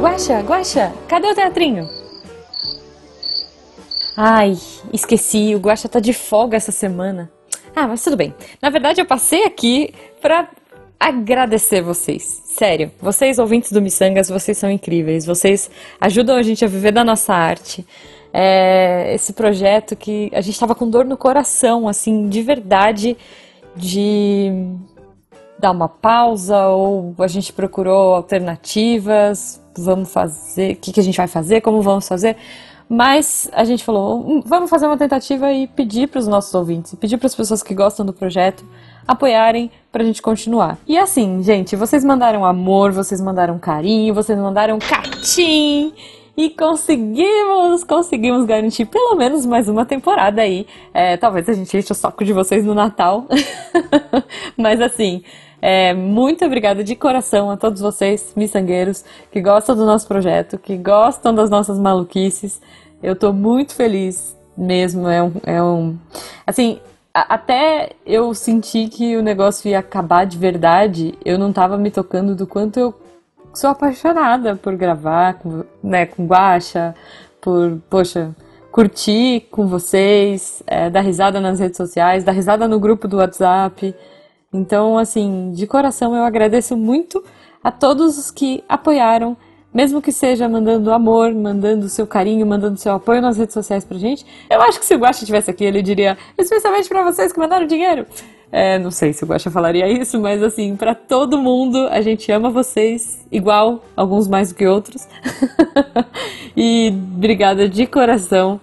Guaxa, Guaxa, cadê o teatrinho? Ai, esqueci, o Guaxa tá de folga essa semana. Ah, mas tudo bem. Na verdade, eu passei aqui pra agradecer vocês. Sério, vocês ouvintes do Missangas, vocês são incríveis. Vocês ajudam a gente a viver da nossa arte. É, esse projeto que a gente estava com dor no coração, assim, de verdade, de dar uma pausa ou a gente procurou alternativas, vamos fazer, o que, que a gente vai fazer, como vamos fazer. Mas a gente falou, hum, vamos fazer uma tentativa e pedir para os nossos ouvintes, pedir para as pessoas que gostam do projeto apoiarem para a gente continuar. E assim, gente, vocês mandaram amor, vocês mandaram carinho, vocês mandaram catim. E conseguimos, conseguimos garantir pelo menos mais uma temporada aí. É, talvez a gente enche o saco de vocês no Natal. Mas assim, é, muito obrigada de coração a todos vocês, miçangueiros, que gostam do nosso projeto, que gostam das nossas maluquices. Eu tô muito feliz mesmo. É um. É um assim, até eu senti que o negócio ia acabar de verdade, eu não tava me tocando do quanto eu sou apaixonada por gravar com, né, com Guacha, por, poxa, curtir com vocês, é, dar risada nas redes sociais, dar risada no grupo do WhatsApp. Então, assim, de coração eu agradeço muito a todos os que apoiaram, mesmo que seja mandando amor, mandando seu carinho, mandando seu apoio nas redes sociais pra gente. Eu acho que se o Guaxa estivesse aqui, ele diria, especialmente para vocês que mandaram dinheiro. É, não sei se o Guaxa falaria isso, mas assim, para todo mundo, a gente ama vocês igual, alguns mais do que outros. e obrigada de coração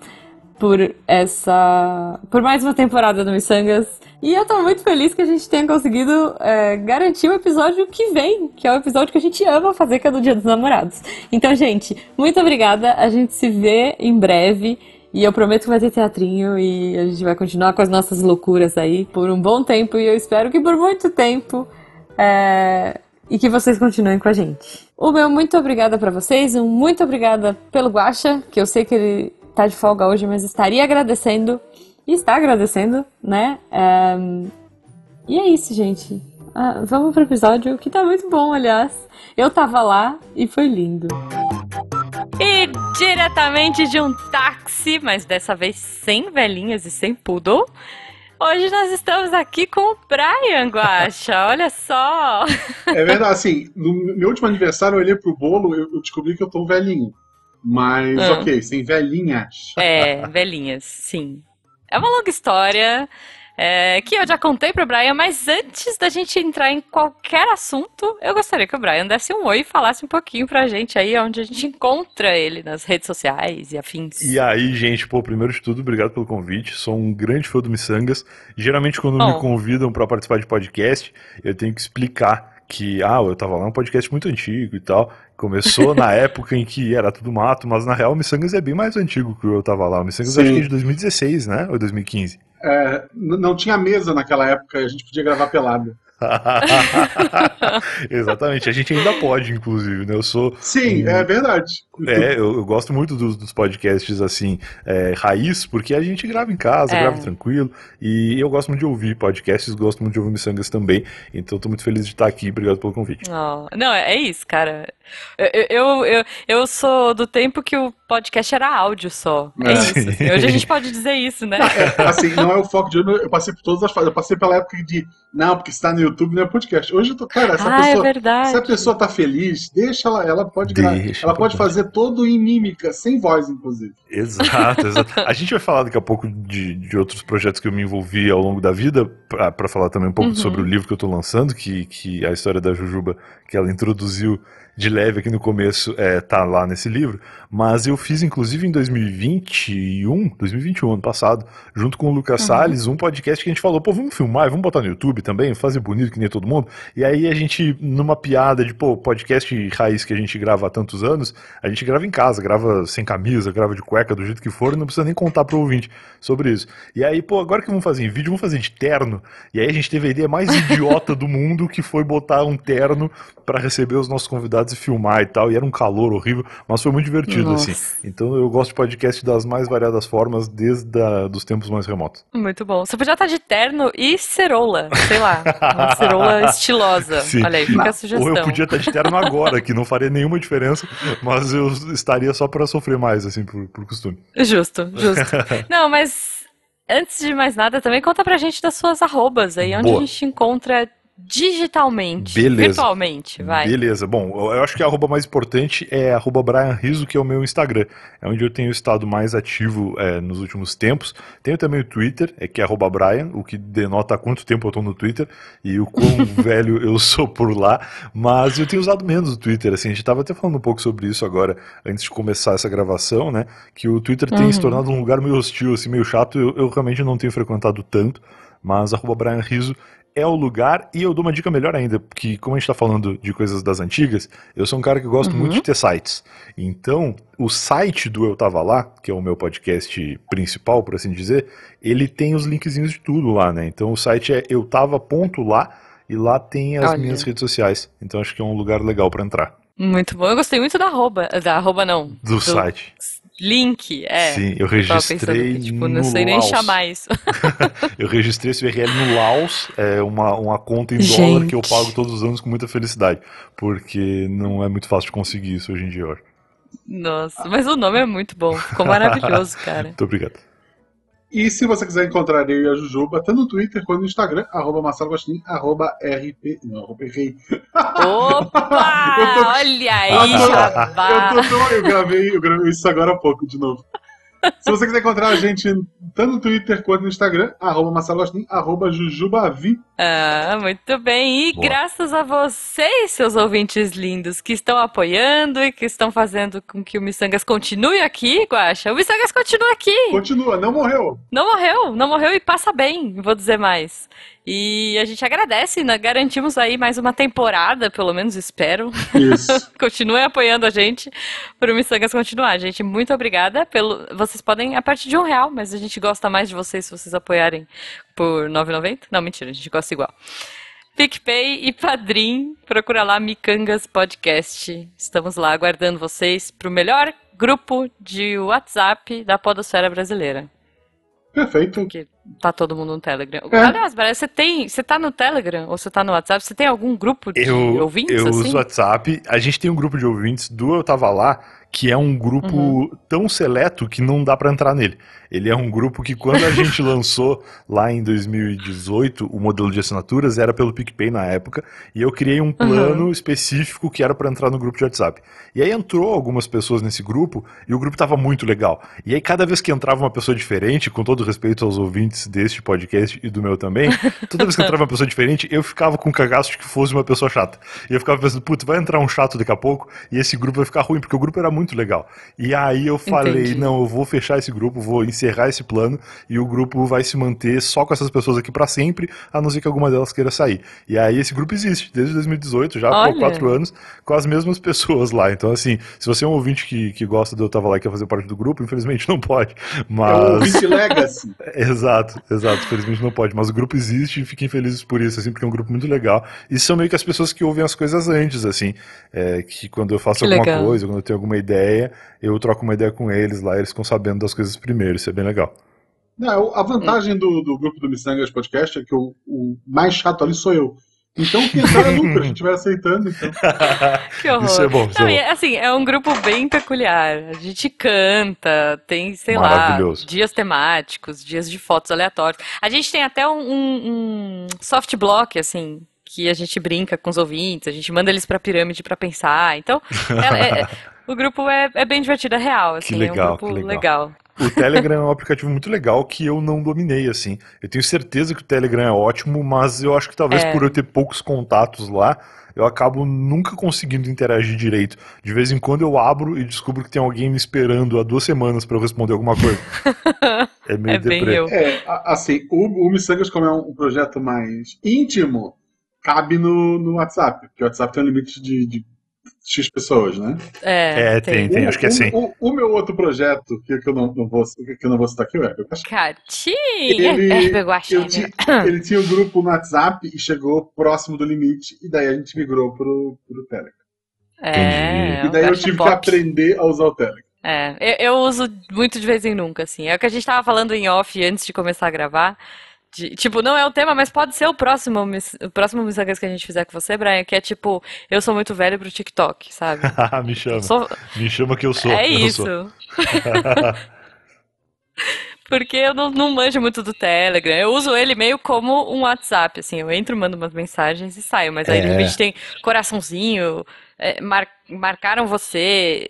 por essa. por mais uma temporada do Missangas. E eu tô muito feliz que a gente tenha conseguido é, garantir o episódio que vem, que é o episódio que a gente ama fazer, que é do Dia dos Namorados. Então, gente, muito obrigada. A gente se vê em breve. E eu prometo que vai ter teatrinho e a gente vai continuar com as nossas loucuras aí por um bom tempo. E eu espero que por muito tempo. É... E que vocês continuem com a gente. O meu muito obrigada para vocês, um muito obrigada pelo Guacha, que eu sei que ele tá de folga hoje, mas estaria agradecendo e está agradecendo, né? É... E é isso, gente. Ah, vamos pro episódio que tá muito bom, aliás. Eu tava lá e foi lindo. E diretamente de um táxi, mas dessa vez sem velhinhas e sem poodle. Hoje nós estamos aqui com o Brian Guacha, olha só. É verdade, assim, no meu último aniversário eu olhei pro bolo e eu descobri que eu tô velhinho. Mas, ah. ok, sem velhinhas. É, velhinhas, sim. É uma longa história é, que eu já contei pro Brian, mas antes da gente entrar em qualquer assunto, eu gostaria que o Brian desse um oi e falasse um pouquinho pra gente aí onde a gente encontra ele nas redes sociais e afins. E aí, gente, pô, primeiro de tudo, obrigado pelo convite. Sou um grande fã do Missangas. Geralmente, quando oh. me convidam para participar de podcast, eu tenho que explicar que, ah, eu tava lá, um podcast muito antigo e tal. Começou na época em que era tudo mato, mas na real o Missangas é bem mais antigo que eu tava lá. O Missangas acho que é de 2016, né? Ou 2015? É, não tinha mesa naquela época, a gente podia gravar pelado. Exatamente, a gente ainda pode, inclusive, né? Eu sou. Sim, um... é verdade. É, eu, eu gosto muito dos, dos podcasts assim, é, raiz, porque a gente grava em casa, é. grava tranquilo. E eu gosto muito de ouvir podcasts, gosto muito de ouvir Missangas também. Então tô muito feliz de estar aqui. Obrigado pelo convite. Oh, não, é isso, cara. Eu, eu, eu, eu, sou do tempo que o podcast era áudio só. É, é isso. Assim. Hoje a gente pode dizer isso, né? É, assim, não é o foco de hoje. Eu passei por todas as fases. Eu passei pela época de. Não, porque está no YouTube não é podcast. Hoje eu tô. Cara, se a, ah, é pessoa, é se a pessoa tá feliz, deixa ela. Ela pode, deixa, ela pode fazer todo em mímica, sem voz, inclusive. Exato, exato. A gente vai falar daqui a pouco de, de outros projetos que eu me envolvi ao longo da vida, para falar também um pouco uhum. sobre o livro que eu tô lançando, que, que a história da Jujuba, que ela introduziu de leve aqui no começo é, tá lá nesse livro, mas eu fiz inclusive em 2021, 2021, ano passado, junto com o Lucas uhum. Salles, um podcast que a gente falou, pô, vamos filmar, vamos botar no YouTube também, fazer bonito que nem todo mundo. E aí a gente, numa piada de, pô, podcast raiz que a gente grava há tantos anos, a gente grava em casa, grava sem camisa, grava de cueca, do jeito que for, e não precisa nem contar pro ouvinte sobre isso. E aí, pô, agora que vamos fazer em vídeo, vamos fazer de terno. E aí a gente teve a ideia mais idiota do mundo, que foi botar um terno para receber os nossos convidados e filmar e tal. E era um calor horrível, mas foi muito divertido, assim. Nossa. assim. Então eu gosto de podcast das mais variadas formas, desde a, dos tempos mais remotos. Muito bom. Você podia estar de terno e cerola, sei lá. uma cirola estilosa. Sim. Olha aí, fica a sugestão. Ou eu podia estar de terno agora, que não faria nenhuma diferença, mas eu estaria só para sofrer mais, assim, por, por costume. Justo, justo. não, mas antes de mais nada, também conta pra gente das suas arrobas aí, onde Boa. a gente encontra digitalmente, Beleza. virtualmente, vai. Beleza. Bom, eu acho que a arroba mais importante é arroba Brian Riso, que é o meu Instagram. É onde eu tenho estado mais ativo é, nos últimos tempos. Tenho também o Twitter, é que é arroba Brian, o que denota há quanto tempo eu estou no Twitter e o quão velho eu sou por lá. Mas eu tenho usado menos o Twitter, assim, a gente estava até falando um pouco sobre isso agora, antes de começar essa gravação, né? Que o Twitter tem uhum. se tornado um lugar meio hostil, assim, meio chato. Eu, eu realmente não tenho frequentado tanto. Mas arroba Brian Riso é o lugar, e eu dou uma dica melhor ainda, porque como a gente está falando de coisas das antigas, eu sou um cara que gosto uhum. muito de ter sites. Então, o site do Eu Tava Lá, que é o meu podcast principal, por assim dizer, ele tem os linkzinhos de tudo lá, né? Então o site é eutava.lá e lá tem as Olha. minhas redes sociais. Então acho que é um lugar legal para entrar. Muito bom. Eu gostei muito da arroba, da arroba não. Do, do site. Link, é. Sim, eu registrei. Que, tipo, não sei Laos. nem chamar isso. eu registrei esse URL no Laos, é uma, uma conta em Gente. dólar que eu pago todos os anos com muita felicidade. Porque não é muito fácil de conseguir isso hoje em dia. Nossa, mas o nome é muito bom. Ficou maravilhoso, cara. muito obrigado. E se você quiser encontrar eu e a Jujuba, tanto no Twitter quanto no Instagram, arroba Marcelo Gostin, arroba RP. Não, arroba errei. Opa! tô... Olha aí, eu, tô, eu, gravei, eu gravei isso agora há pouco de novo. Se você quiser encontrar a gente tanto no Twitter quanto no Instagram, arroba Marcelo Agostinho, arroba Jujubavi. Ah, muito bem. E Boa. graças a vocês, seus ouvintes lindos, que estão apoiando e que estão fazendo com que o Missangas continue aqui, Guaxa. O Missangas continua aqui. Continua, não morreu. Não morreu, não morreu e passa bem, vou dizer mais. E a gente agradece, né? garantimos aí mais uma temporada, pelo menos espero. Isso. Continue apoiando a gente para o Missangas continuar. Gente, muito obrigada. Pelo... Vocês podem a partir de um real, mas a gente gosta mais de vocês se vocês apoiarem por 9,90. Não, mentira, a gente gosta igual. PicPay e Padrim, procura lá Micangas Podcast. Estamos lá aguardando vocês para o melhor grupo de WhatsApp da podosfera brasileira. Perfeito. Porque tá todo mundo no Telegram. É. Aliás, você tem. Você tá no Telegram ou você tá no WhatsApp? Você tem algum grupo de eu, ouvintes? Eu assim? uso WhatsApp. A gente tem um grupo de ouvintes do Eu Tava Lá, que é um grupo uhum. tão seleto que não dá para entrar nele. Ele é um grupo que quando a gente lançou lá em 2018 o modelo de assinaturas era pelo PicPay na época, e eu criei um plano uhum. específico que era para entrar no grupo de WhatsApp. E aí entrou algumas pessoas nesse grupo e o grupo estava muito legal. E aí cada vez que entrava uma pessoa diferente, com todo respeito aos ouvintes deste podcast e do meu também, toda vez que entrava uma pessoa diferente, eu ficava com cagaço de que fosse uma pessoa chata. E eu ficava pensando, putz, vai entrar um chato daqui a pouco e esse grupo vai ficar ruim, porque o grupo era muito legal. E aí eu falei, Entendi. não, eu vou fechar esse grupo, vou encerrar esse plano e o grupo vai se manter só com essas pessoas aqui para sempre, a não ser que alguma delas queira sair. E aí esse grupo existe desde 2018, já Olha. por quatro anos, com as mesmas pessoas lá. Então, assim, se você é um ouvinte que, que gosta do Eu Tava Lá e quer fazer parte do grupo, infelizmente não pode. Mas... É um ouvinte legacy. exato, exato. Infelizmente não pode. Mas o grupo existe e fiquem felizes por isso, assim, porque é um grupo muito legal. E são meio que as pessoas que ouvem as coisas antes, assim. É, que quando eu faço que alguma legal. coisa, quando eu tenho alguma ideia, eu troco uma ideia com eles lá, eles ficam sabendo das coisas primeiro. Isso é bem legal. Não, a vantagem do, do grupo do Missangas Podcast é que o, o mais chato ali sou eu. Então, quem sabe é lucro, a gente estiver aceitando, então. que horror. Isso é bom. Isso Não, é bom. assim, é um grupo bem peculiar. A gente canta, tem, sei lá, dias temáticos, dias de fotos aleatórias. A gente tem até um, um, um soft block, assim, que a gente brinca com os ouvintes, a gente manda eles pra pirâmide para pensar. Então, é, é, o grupo é, é, bem divertido, é real, assim, que legal, é um grupo legal. legal. O Telegram é um aplicativo muito legal que eu não dominei, assim. Eu tenho certeza que o Telegram é ótimo, mas eu acho que talvez é. por eu ter poucos contatos lá, eu acabo nunca conseguindo interagir direito. De vez em quando eu abro e descubro que tem alguém me esperando há duas semanas para eu responder alguma coisa. é meio é deprê. É, assim, o, o Missangas, como é um projeto mais íntimo, cabe no, no WhatsApp, porque o WhatsApp tem um limite de, de X pessoas, né? É, é tem, tem, o, acho que é assim. O, o, meu outro projeto, que, que, eu não, não vou, que eu não vou citar aqui, é o Herbert Catinha! Ele, ele tinha um grupo no WhatsApp e chegou próximo do limite, e daí a gente migrou pro, pro Telegram. É, e daí eu tive que aprender a usar o Telegram. É, eu, eu, uso muito de vez em nunca, assim. É o que a gente tava falando em off antes de começar a gravar De, tipo, não é o tema, mas pode ser o próximo, o próximo Missangas que a gente fizer com você, Brian, que é tipo, eu sou muito velho pro TikTok, sabe? Me chama. Sou... Me chama que eu sou. É eu isso. Porque eu não, não manjo muito do Telegram. Eu uso ele meio como um WhatsApp, assim. Eu entro, mando umas mensagens e saio. Mas aí, é. de repente, tem coraçãozinho, é, mar, marcaram você.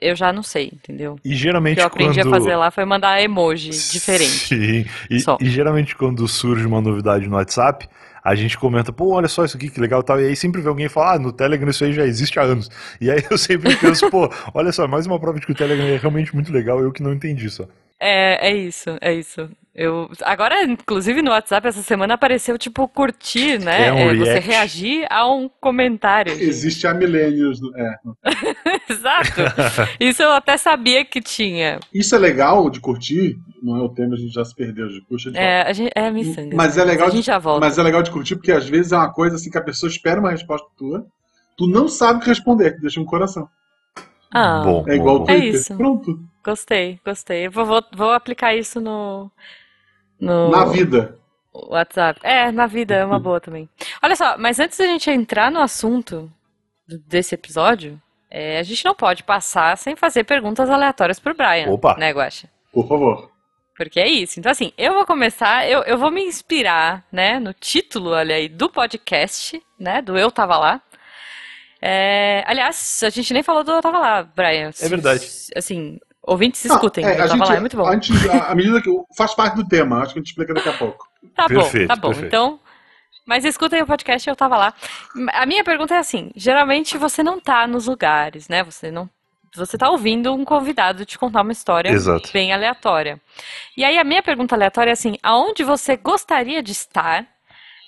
Eu já não sei, entendeu? E geralmente. O que eu aprendi quando... a fazer lá foi mandar emoji diferente. Sim. E, e, geralmente, quando surge uma novidade no WhatsApp. A gente comenta, pô, olha só isso aqui, que legal e tal. E aí sempre vê alguém falar, ah, no Telegram isso aí já existe há anos. E aí eu sempre penso, pô, olha só, mais uma prova de que o Telegram é realmente muito legal, eu que não entendi só. É, é isso, é isso. Eu, agora, inclusive no WhatsApp essa semana apareceu tipo curtir, né? É, um é você reagir a um comentário. Gente. Existe há milênios. É. Exato. Isso eu até sabia que tinha. Isso é legal de curtir. Não é o tema, a gente já se perdeu de curtir. É, a gente, é miçanga. Mas é legal. A gente já volta. Mas é legal de curtir porque às vezes é uma coisa assim que a pessoa espera uma resposta tua. Tu não sabe o que responder, deixa um coração. Ah, bom, é igual o Twitter. É isso. Pronto. Gostei, gostei. Vou, vou, vou aplicar isso no, no. Na vida. WhatsApp. É, na vida é uma boa também. Olha só, mas antes da gente entrar no assunto desse episódio, é, a gente não pode passar sem fazer perguntas aleatórias pro Brian. Opa! Né, Guaxa? Por favor. Porque é isso. Então, assim, eu vou começar, eu, eu vou me inspirar, né, no título, olha aí, do podcast, né, do Eu Tava Lá. É, aliás, a gente nem falou do Eu Tava Lá, Brian. É verdade. Assim, ouvintes escutem. é, eu tava gente, lá, é muito bom. A, gente, a, a medida que faz parte do tema, acho que a gente explica daqui a pouco. Tá perfeito, bom, tá bom. Perfeito. Então, mas escutem o podcast, eu tava lá. A minha pergunta é assim: geralmente você não tá nos lugares, né? Você não. Você tá ouvindo um convidado te contar uma história Exato. bem aleatória. E aí a minha pergunta aleatória é assim: aonde você gostaria de estar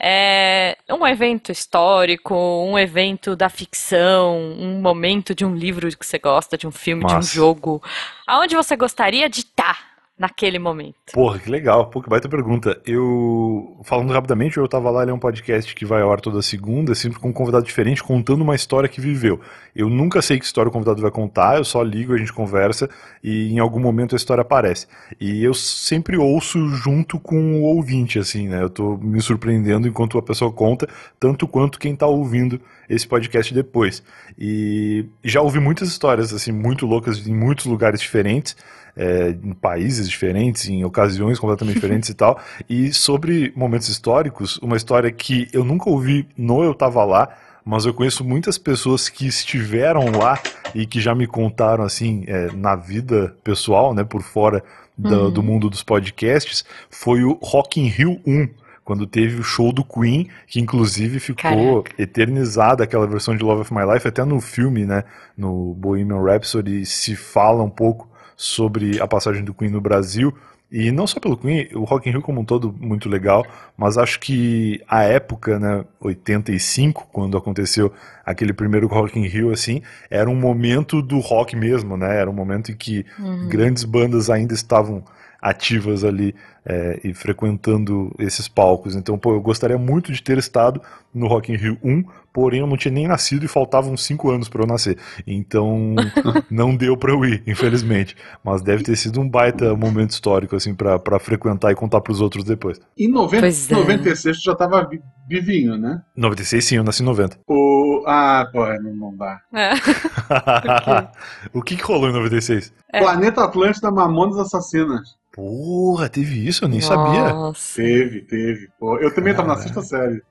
é um evento histórico, um evento da ficção, um momento de um livro que você gosta, de um filme, Massa. de um jogo. Aonde você gostaria de estar? Naquele momento? Porra, que legal. Pô, que baita pergunta. Eu, falando rapidamente, eu tava lá, ele é um podcast que vai ao ar toda segunda, sempre com um convidado diferente, contando uma história que viveu. Eu nunca sei que história o convidado vai contar, eu só ligo, a gente conversa e em algum momento a história aparece. E eu sempre ouço junto com o ouvinte, assim, né? Eu tô me surpreendendo enquanto a pessoa conta, tanto quanto quem tá ouvindo esse podcast depois. E já ouvi muitas histórias, assim, muito loucas em muitos lugares diferentes é, em países diferentes, em ocasiões completamente diferentes e tal. E sobre momentos históricos, uma história que eu nunca ouvi no Eu Tava Lá, mas eu conheço muitas pessoas que estiveram lá e que já me contaram assim é, na vida pessoal, né, por fora do, uhum. do mundo dos podcasts, foi o Rock in Rio 1 quando teve o show do Queen, que inclusive ficou Caraca. eternizada aquela versão de Love of My Life, até no filme, né, no Bohemian Rhapsody se fala um pouco sobre a passagem do Queen no Brasil. E não só pelo Queen, o Rock in Rio como um todo muito legal, mas acho que a época, né, 85, quando aconteceu aquele primeiro Rock in Rio, assim, era um momento do rock mesmo, né? Era um momento em que uhum. grandes bandas ainda estavam ativas ali é, e frequentando esses palcos. Então, pô, eu gostaria muito de ter estado no Rock in Rio 1, porém eu não tinha nem nascido e faltavam 5 anos para eu nascer. Então, não deu para eu ir, infelizmente. Mas deve ter sido um baita momento histórico, assim, para frequentar e contar para os outros depois. Em 90, é. 96 tu já tava vivinho, né? 96 sim, eu nasci em 90. O... Ah, pô, é, não, não dá. É. o que, que rolou em 96? É. Planeta Atlântida Mamonas Assassinas. Porra, teve isso? Eu nem Nossa. sabia. Teve, teve. Pô, eu também estava na sexta série.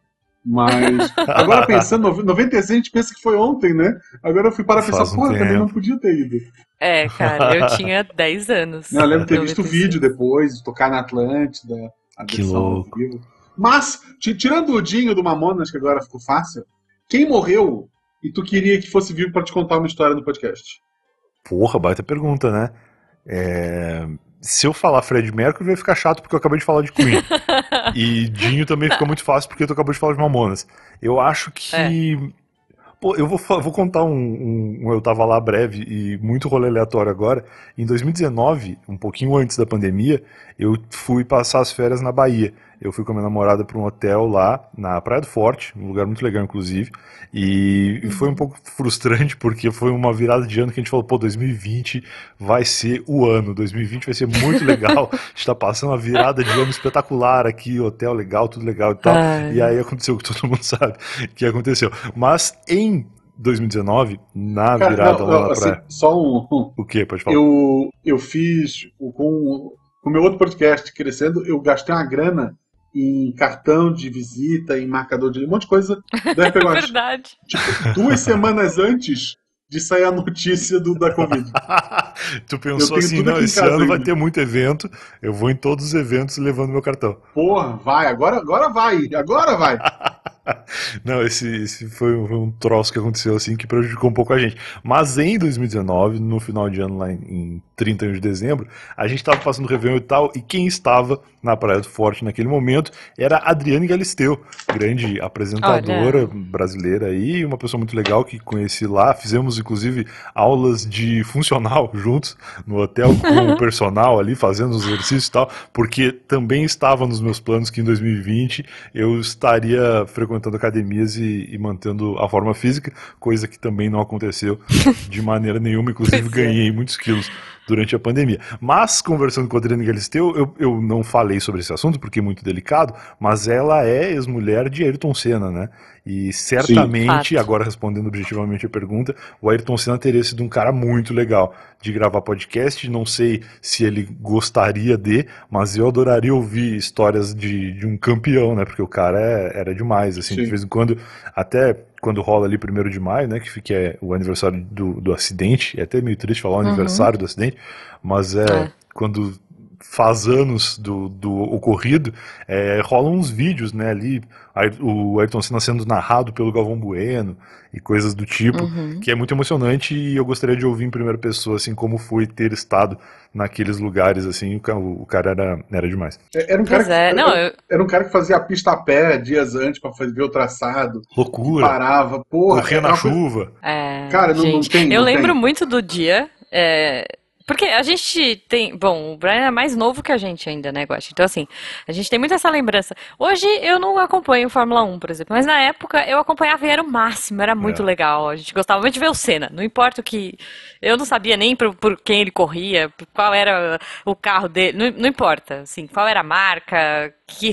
Mas, agora pensando, 96 a gente pensa que foi ontem, né? Agora eu fui para pensar, um pô, também não podia ter ido. É, cara, eu tinha 10 anos. Não, eu lembro de ter visto o vídeo depois, tocar na Atlântida, a que louco. Vivo. Mas, tirando o Dinho do Mamonas, que agora ficou fácil, quem morreu e tu queria que fosse vivo para te contar uma história no podcast? Porra, baita pergunta, né? É se eu falar Fred Mercury vai ficar chato porque eu acabei de falar de Queen. e Dinho também fica muito fácil porque tu acabou de falar de Mamonas. Eu acho que. É. Pô, eu vou, vou contar um, um, um, Eu tava lá breve e muito rolê aleatório agora. Em 2019, um pouquinho antes da pandemia, eu fui passar as férias na Bahia. eu fui com a minha namorada para um hotel lá na Praia do Forte, um lugar muito legal, inclusive. E, e, foi um pouco frustrante porque foi uma virada de ano que a gente falou, pô, 2020 vai ser o ano, 2020 vai ser muito legal. a gente tá passando uma virada de ano espetacular aqui, hotel legal, tudo legal e tal. Ai. E aí aconteceu o que todo mundo sabe que aconteceu. Mas em 2019, na Cara, virada não, lá na assim, praia. Só um, um, O que? Pode falar. Eu, eu fiz com o meu outro podcast crescendo, eu gastei uma grana em cartão de visita, em marcador de um monte de coisa. Deve pegar é verdade. Tipo, duas semanas antes de sair a notícia do, da Covid. tu pensou assim, não, esse ano ainda. vai ter muito evento, eu vou em todos os eventos levando meu cartão. Porra, vai, agora, agora vai, agora vai. Não, esse, esse foi, um, foi, um, troço que aconteceu assim que prejudicou um pouco a gente. Mas em 2019, no final de ano, lá em, em 31 de dezembro, a gente estava passando o Réveillon e tal, e quem estava na Praia do Forte naquele momento era Adriane Galisteu, grande apresentadora Olha. brasileira aí, uma pessoa muito legal que conheci lá. Fizemos inclusive aulas de funcional juntos no hotel com o personal ali, fazendo os exercícios e tal, porque também estava nos meus planos que em 2020 eu estaria frequentando academias e, e mantendo a forma física, coisa que também não aconteceu de maneira nenhuma, inclusive é. ganhei muitos quilos durante a pandemia. Mas, conversando com a Adriana Galisteu, eu, eu não falei sobre esse assunto porque é muito delicado, mas ela é ex-mulher de Ayrton Senna, né? E certamente, Sim, agora respondendo objetivamente a pergunta, o Ayrton Senna teria sido um cara muito legal de gravar podcast. Não sei se ele gostaria de, mas eu adoraria ouvir histórias de, de um campeão, né? Porque o cara é, era demais, assim, Sim. de vez em quando, até quando rola ali primeiro de maio, né? Que é o aniversário do, do acidente. É até meio triste falar o uhum. aniversário do acidente, mas é, é. quando faz anos do, do ocorrido, é, rolam uns vídeos, né, ali, o Ayrton Senna sendo narrado pelo Galvão Bueno e coisas do tipo, uhum. que é muito emocionante e eu gostaria de ouvir em primeira pessoa, assim, como foi ter estado naqueles lugares, assim, o, o cara era, era demais. É, era um, cara que, é, não, era, eu... era, um cara que fazia a pista a pé dias antes para ver o traçado. Loucura. Parava, porra. Corria na chuva. É, cara, não, não tem. Eu não lembro tem. muito do dia, é, porque a gente tem. Bom, o Brian é mais novo que a gente ainda, né, Guache? Então, assim, a gente tem muito essa lembrança. Hoje eu não acompanho Fórmula 1, por exemplo, mas na época eu acompanhava e era o máximo, era muito é. legal. A gente gostava muito de ver o Senna. Não importa o que. Eu não sabia nem por, por quem ele corria, qual era o carro dele. Não, não importa, assim, qual era a marca, que.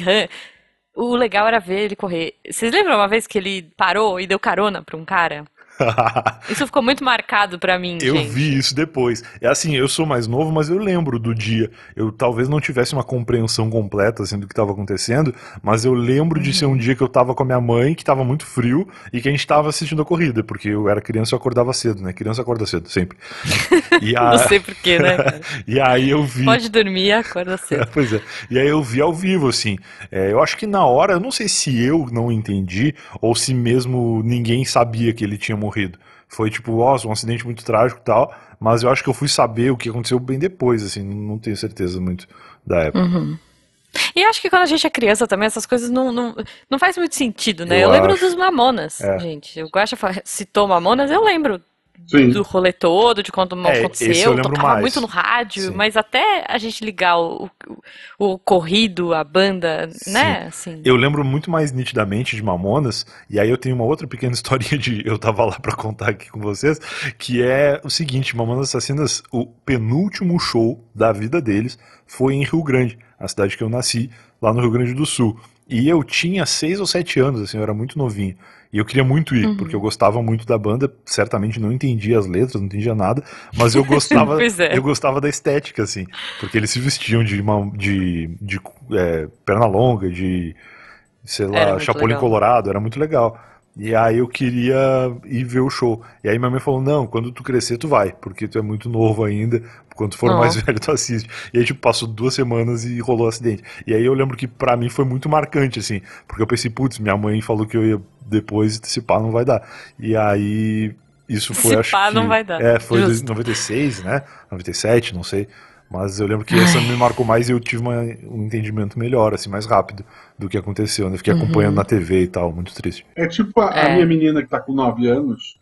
O legal era ver ele correr. Vocês lembram uma vez que ele parou e deu carona pra um cara? isso ficou muito marcado para mim. Eu gente. vi isso depois. É assim, eu sou mais novo, mas eu lembro do dia. Eu talvez não tivesse uma compreensão completa assim, do que estava acontecendo, mas eu lembro uhum. de ser um dia que eu tava com a minha mãe, que tava muito frio, e que a gente tava assistindo a corrida, porque eu era criança e eu acordava cedo, né? Criança acorda cedo, sempre. E a... Não sei porquê, né? e aí eu vi. Pode dormir, acorda cedo. pois é. E aí eu vi ao vivo, assim. É, eu acho que na hora, eu não sei se eu não entendi, ou se mesmo ninguém sabia que ele tinha morrido. Foi tipo, ó, um acidente muito trágico e tal, mas eu acho que eu fui saber o que aconteceu bem depois, assim, não tenho certeza muito da época. Uhum. E acho que quando a gente é criança também, essas coisas não, não, não faz muito sentido, né? Eu, eu lembro dos Mamonas, é. gente. O Guaxa citou Mamonas, eu lembro Sim. do rolê todo, de quando é, aconteceu, tocava mais. muito no rádio, Sim. mas até a gente ligar o, o, o corrido, a banda, Sim. né? Assim. Eu lembro muito mais nitidamente de Mamonas, e aí eu tenho uma outra pequena historinha de eu tava lá para contar aqui com vocês, que é o seguinte, Mamonas Assassinas, o penúltimo show da vida deles foi em Rio Grande, a cidade que eu nasci, lá no Rio Grande do Sul. E eu tinha seis ou sete anos, assim, eu era muito novinho. E eu queria muito ir, uhum. porque eu gostava muito da banda, certamente não entendia as letras, não entendia nada, mas eu gostava, é. eu gostava da estética, assim, porque eles se vestiam de, uma, de, de é, perna longa, de, sei lá, Chapolin legal. Colorado, era muito legal. E aí eu queria ir ver o show. E aí minha mãe falou: não, quando tu crescer, tu vai, porque tu é muito novo ainda. Quando tu for oh. mais velho, tu assiste. E aí, tipo, passou duas semanas e rolou o acidente. E aí eu lembro que para mim foi muito marcante, assim, porque eu pensei, putz, minha mãe falou que eu ia depois, se pá, não vai dar. E aí. Isso foi, se acho pá, que. não vai dar. É, foi em 96, né? 97, não sei. Mas eu lembro que essa me marcou mais e eu tive uma, um entendimento melhor, assim, mais rápido do que aconteceu, né? Fiquei uhum. acompanhando na TV e tal, muito triste. É tipo a, é. a minha menina que tá com 9 anos,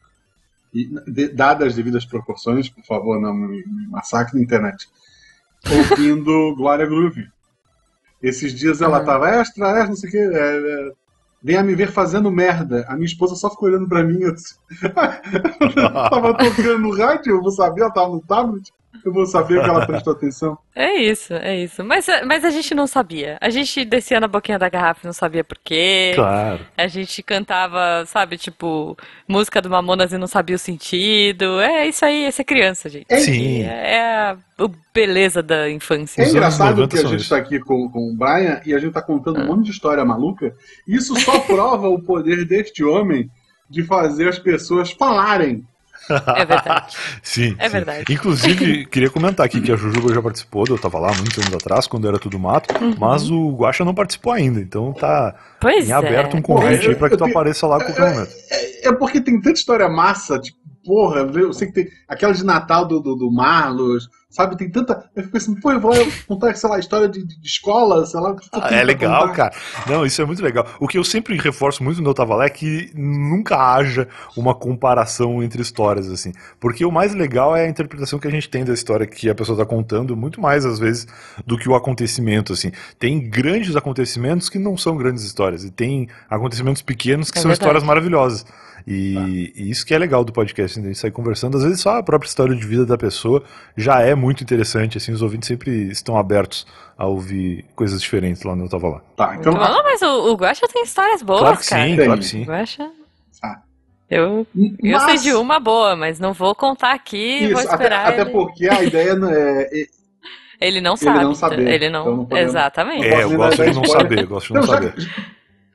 e, de, dadas as devidas proporções, por favor, não me, massacre na internet, ouvindo Glória Groove. Esses dias ela uhum. tava extra, extra, não sei o que. É, é, venha me ver fazendo merda. A minha esposa só ficou olhando pra mim. Eu tava tocando no rádio, eu vou saber, ela tava no tablet. Eu vou saber que ela prestou atenção. É isso, é isso. Mas, mas a gente não sabia. A gente descia na boquinha da garrafa e não sabia por quê. Claro. A gente cantava, sabe, tipo, música do Mamonas e não sabia o sentido. É isso aí, essa é criança, gente. É, Sim. É, é a beleza da infância. É engraçado que a gente está aqui com, com o Brian e a gente está contando um monte de história maluca. Isso só prova o poder deste homem de fazer as pessoas falarem é verdade. sim. É sim. verdade. Inclusive, queria comentar aqui que a Jujuba já participou, eu tava lá muitos anos atrás, quando era tudo mato, uhum. mas o Guaxa não participou ainda, então tá pois em aberto é. um convite aí pra que tu apareça lá com o momento. É, é, porque tem tanta história massa, tipo, porra, eu sei que tem aquela de Natal do, do, do Marlos, sabe? Tem tanta. Eu fico assim, pô, eu vou contar, sei lá, história de, de escola, sei lá. Ah, é legal, cara. Não, isso é muito legal. O que eu sempre reforço muito no Eu Tava Lá é que nunca haja uma comparação entre histórias, assim. Porque o mais legal é a interpretação que a gente tem da história que a pessoa tá contando, muito mais às vezes do que o acontecimento, assim. Tem grandes acontecimentos que não são grandes histórias, e tem acontecimentos pequenos que é são verdade. histórias maravilhosas. E, tá. e, isso que é legal do podcast, né? a gente sair conversando. Às vezes só a própria história de vida da pessoa já é muito interessante, assim, os ouvintes sempre estão abertos a ouvir coisas diferentes lá no Eu Tava Lá. Tá, então... Não, mas o, o Guaxa tem histórias boas, claro que cara. Sim, claro que sim. Guaxa... Ah. Eu, mas... eu sei de uma boa, mas não vou contar aqui, Isso, vou esperar até, até porque a ideia não é... Ele não sabe. Ele não saber. Ele não... Então não podemos... Exatamente. É, eu gosto de não saber, eu gosto de não então, saber. Já,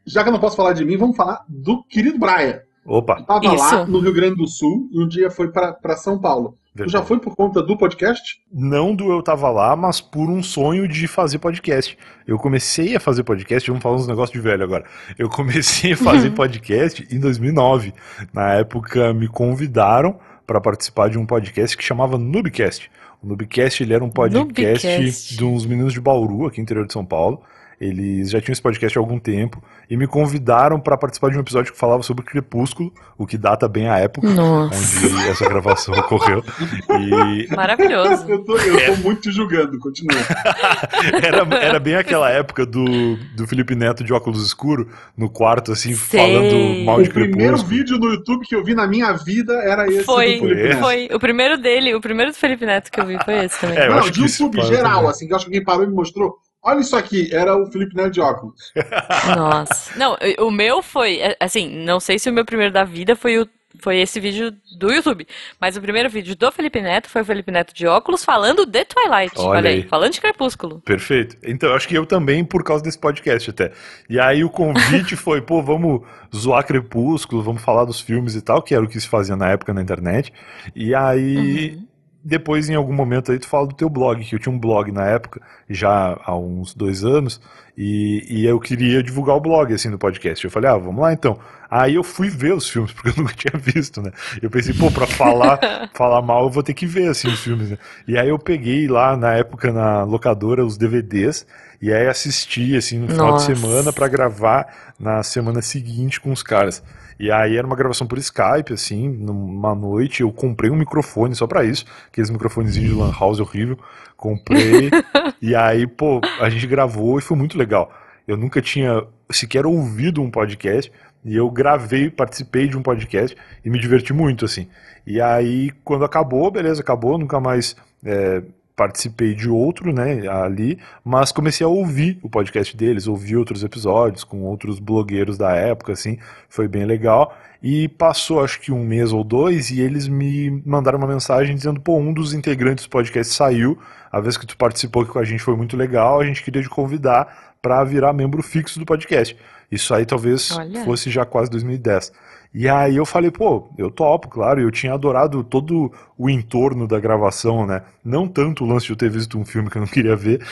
já que eu não posso falar de mim, vamos falar do querido Brian. Opa! Estava lá no Rio Grande do Sul e um dia foi para São Paulo. Verdade. Tu já foi por conta do podcast? Não do Eu Tava Lá, mas por um sonho de fazer podcast. Eu comecei a fazer podcast, vamos falar uns negócios de velho agora. Eu comecei a fazer podcast em 2009. Na época me convidaram para participar de um podcast que chamava Noobcast. O Noobcast ele era um podcast Noobcast. de uns meninos de Bauru, aqui no interior de São Paulo. Eles já tinham esse podcast há algum tempo e me convidaram para participar de um episódio que falava sobre Crepúsculo, o que data bem a época Nossa. onde essa gravação ocorreu. E... Maravilhoso. Eu tô, eu tô é. muito te julgando, continua. era, era bem aquela época do, do Felipe Neto de óculos escuro no quarto, assim, Sei. falando mal de Crepúsculo. O primeiro vídeo no YouTube que eu vi na minha vida era esse foi, do Felipe Neto. Foi, o primeiro dele, o primeiro do Felipe Neto que eu vi foi esse também. É, Não, de YouTube geral, assim, que eu acho que alguém parou e me mostrou Olha isso aqui, era o Felipe Neto de óculos. Nossa. Não, o meu foi, é, assim, não sei se o meu primeiro da vida foi o foi esse vídeo do YouTube. Mas o primeiro vídeo do Felipe Neto foi o Felipe Neto de óculos falando de Twilight. Olha, olha aí. aí, falando de Crepúsculo. Perfeito. Então, acho que eu também, por causa desse podcast até. E aí o convite foi, pô, vamos zoar Crepúsculo, vamos falar dos filmes e tal, que era o que se fazia na época na internet. E aí. Uhum depois, em algum momento aí, tu fala do teu blog, que eu tinha um blog na época, já há uns dois anos, e, e eu queria divulgar o blog, assim, no podcast. Eu falei, ah, vamos lá então. Aí eu fui ver os filmes, porque eu nunca tinha visto, né? Eu pensei, pô, pra falar, falar mal, eu vou ter que ver, assim, os filmes, né? E aí eu peguei lá, na época, na locadora, os DVDs, e aí assisti, assim, no final Nossa. de semana para gravar na semana seguinte com os caras. E aí era uma gravação por Skype, assim, numa noite. Eu comprei um microfone só para isso, aqueles microfonezinhos de Lan House horrível. Comprei. e aí, pô, a gente gravou e foi muito legal. Eu nunca tinha sequer ouvido um podcast. E eu gravei, participei de um podcast e me diverti muito, assim. E aí, quando acabou, beleza, acabou, nunca mais é, participei de outro, né, ali, mas comecei a ouvir o podcast deles, ouvi outros episódios com outros blogueiros da época, assim, foi bem legal. E passou acho que um mês ou dois e eles me mandaram uma mensagem dizendo: pô, um dos integrantes do podcast saiu, a vez que tu participou aqui com a gente foi muito legal, a gente queria te convidar para virar membro fixo do podcast. Isso aí talvez Olha. fosse já quase 2010. E aí eu falei, pô, eu topo, claro, eu tinha adorado todo o entorno da gravação, né? Não tanto o lance de eu ter visto um filme que eu não queria ver,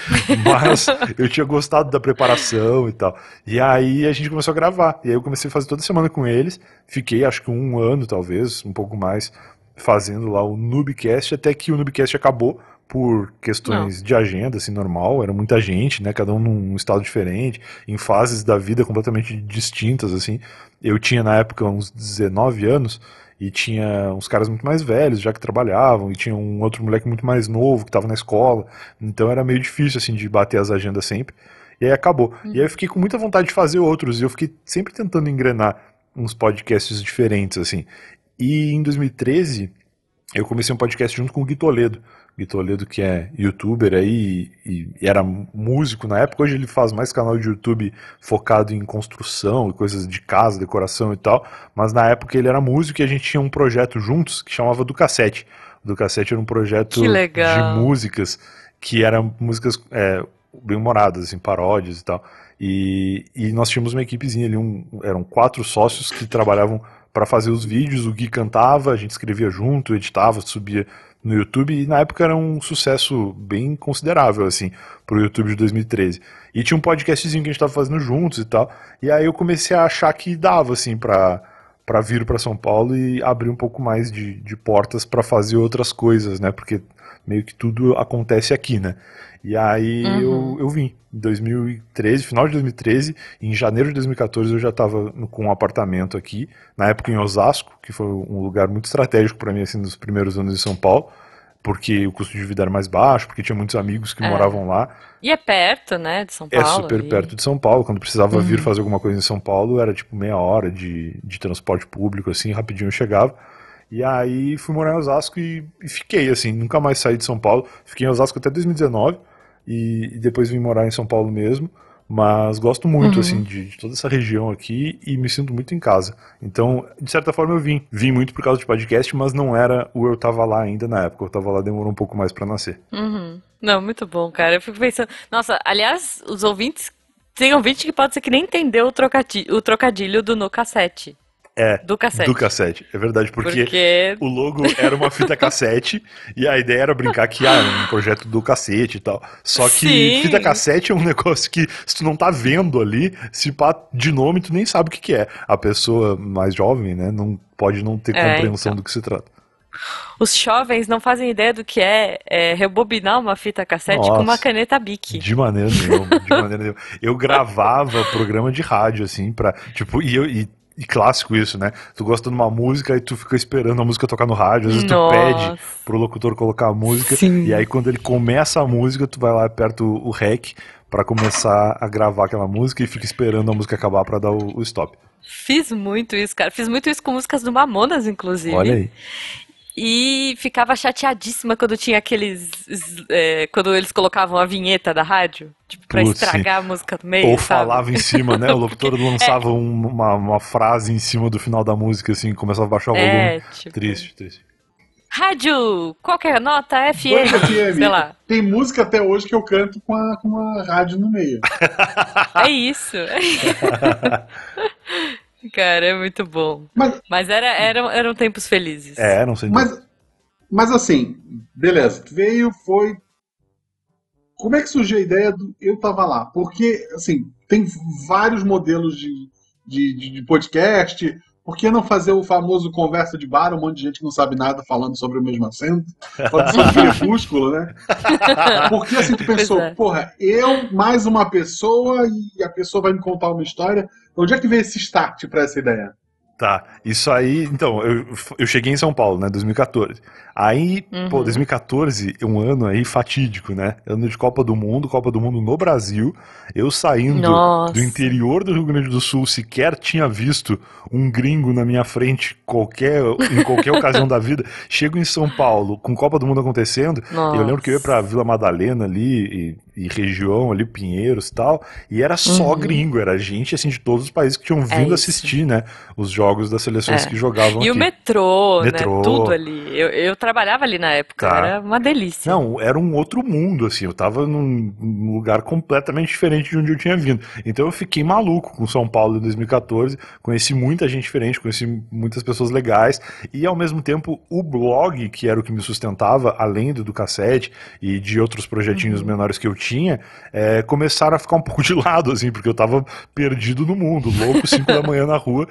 mas eu tinha gostado da preparação e tal. E aí a gente começou a gravar. E aí eu comecei a fazer toda semana com eles. Fiquei acho que um ano, talvez, um pouco mais, fazendo lá o Noobcast, até que o Noobcast acabou por questões Não. de agenda, assim, normal, era muita gente, né, cada um num estado diferente, em fases da vida completamente distintas, assim. Eu tinha, na época, uns 19 anos, e tinha uns caras muito mais velhos, já que trabalhavam, e tinha um outro moleque muito mais novo, que estava na escola, então era meio difícil, assim, de bater as agendas sempre. E aí acabou. Uhum. E aí eu fiquei com muita vontade de fazer outros, e eu fiquei sempre tentando engrenar uns podcasts diferentes, assim. E em 2013, eu comecei um podcast junto com o Gui Toledo. Gui Toledo, que é youtuber aí e, e, era músico na época. Hoje ele faz mais canal de YouTube focado em construção e coisas de casa, decoração e tal. Mas na época ele era músico e a gente tinha um projeto juntos que chamava Do Cassete. Do Cassete era um projeto de músicas que eram músicas é, bem-humoradas, assim, paródias e tal. E, e nós tínhamos uma equipezinha ali, um, eram quatro sócios que trabalhavam para fazer os vídeos. O Gui cantava, a gente escrevia junto, editava, subia no YouTube e na época era um sucesso bem considerável assim pro YouTube de 2013. E tinha um podcastzinho que a gente tava fazendo juntos e tal. E aí eu comecei a achar que dava assim para para vir para São Paulo e abrir um pouco mais de, de portas para fazer outras coisas, né? Porque meio que tudo acontece aqui, né? E aí uhum. eu, eu vim. Em 2013, final de 2013, em janeiro de 2014 eu já estava com um apartamento aqui, na época em Osasco, que foi um lugar muito estratégico para mim assim nos primeiros anos em São Paulo, porque o custo de vida era mais baixo, porque tinha muitos amigos que é. moravam lá. E é perto, né, de São Paulo. É super e... perto de São Paulo. Quando precisava uhum. vir fazer alguma coisa em São Paulo, era tipo meia hora de, de transporte público, assim, rapidinho eu chegava. E aí fui morar em Osasco e, e, fiquei, assim, nunca mais saí de São Paulo. Fiquei em Osasco até 2019 e, e depois vim morar em São Paulo mesmo. Mas gosto muito, uhum. assim, de, de, toda essa região aqui e me sinto muito em casa. Então, de certa forma, eu vim. Vim muito por causa de podcast, mas não era o eu tava lá ainda na época. Eu tava lá, demorou um pouco mais para nascer. Uhum. Não, muito bom, cara. Eu fico pensando. Nossa, aliás, os ouvintes. Tem ouvinte que pode ser que nem entendeu o trocadilho, o trocadilho do no cassete. É, do cassete. Do cassete, é verdade, porque, porque, o logo era uma fita cassete e a ideia era brincar que ah, era um projeto do cacete e tal. Só que Sim. fita cassete é um negócio que se tu não tá vendo ali, se pá de nome tu nem sabe o que, que é. A pessoa mais jovem, né, não pode não ter é, compreensão então. do que se trata. Os jovens não fazem ideia do que é, é rebobinar uma fita cassete Nossa, com uma caneta Bic. De maneira nenhuma, de maneira nenhuma. Eu gravava programa de rádio, assim, pra. Tipo, e, eu, e e clássico isso, né? Tu gosta de uma música e tu fica esperando a música tocar no rádio, às vezes Nossa. tu pede pro locutor colocar a música, Sim. e aí quando ele começa a música, tu vai lá aperta o, o rec para começar a gravar aquela música e fica esperando a música acabar para dar o, o, stop. Fiz muito isso, cara. Fiz muito isso com músicas do Mamonas, inclusive. Olha aí. E ficava chateadíssima quando tinha aqueles. É, quando eles colocavam a vinheta da rádio, tipo, pra Putz, estragar sim. a música do meio. Ou sabe? falava em cima, né? O locutor é. lançava é. uma, uma frase em cima do final da música, assim, começava a baixar o volume. É, tipo... Triste, triste. Rádio, qualquer nota, FM, FM, sei lá. Tem música até hoje que eu canto com a, com a rádio no meio. É isso. Cara, é muito bom. Mas, mas era, eram, eram tempos felizes. É, não sei. Mas, mas assim, beleza. Veio, foi. Como é que surgiu a ideia do Eu Tava Lá? Porque, assim, tem vários modelos de, de, de podcast. Por que não fazer o famoso conversa de bar, um monte de gente que não sabe nada falando sobre o mesmo assento? Pode ser um crepúsculo, né? Porque assim tu pensou, é. porra, eu mais uma pessoa e a pessoa vai me contar uma história. Onde é que veio esse start para essa ideia? Tá, isso aí, então, eu, eu cheguei em São Paulo, né, 2014. Aí, uhum. pô, 2014 é um ano aí fatídico, né? Ano de Copa do Mundo, Copa do Mundo no Brasil. Eu saindo Nossa. do interior do Rio Grande do Sul, sequer tinha visto um gringo na minha frente qualquer, em qualquer ocasião da vida. Chego em São Paulo, com Copa do Mundo acontecendo. Nossa. Eu lembro que eu ia pra Vila Madalena ali, e, e região ali, Pinheiros e tal, e era só uhum. gringo, era gente assim de todos os países que tinham é vindo é assistir, né? Os jogos das seleções é. que jogavam e aqui. o metrô, metrô, né? Tudo ali. Eu, eu trabalhava ali na época, tá. era uma delícia. Não, era um outro mundo, assim, eu tava num, num, lugar completamente diferente de onde eu tinha vindo. Então eu fiquei maluco com São Paulo em 2014, conheci muita gente diferente, conheci muitas pessoas legais, e ao mesmo tempo o blog, que era o que me sustentava, além do, do cassete e de outros projetinhos uhum. menores que eu tinha, é, começaram a ficar um pouco de lado, assim, porque eu tava perdido no mundo, louco, 5 da manhã na rua,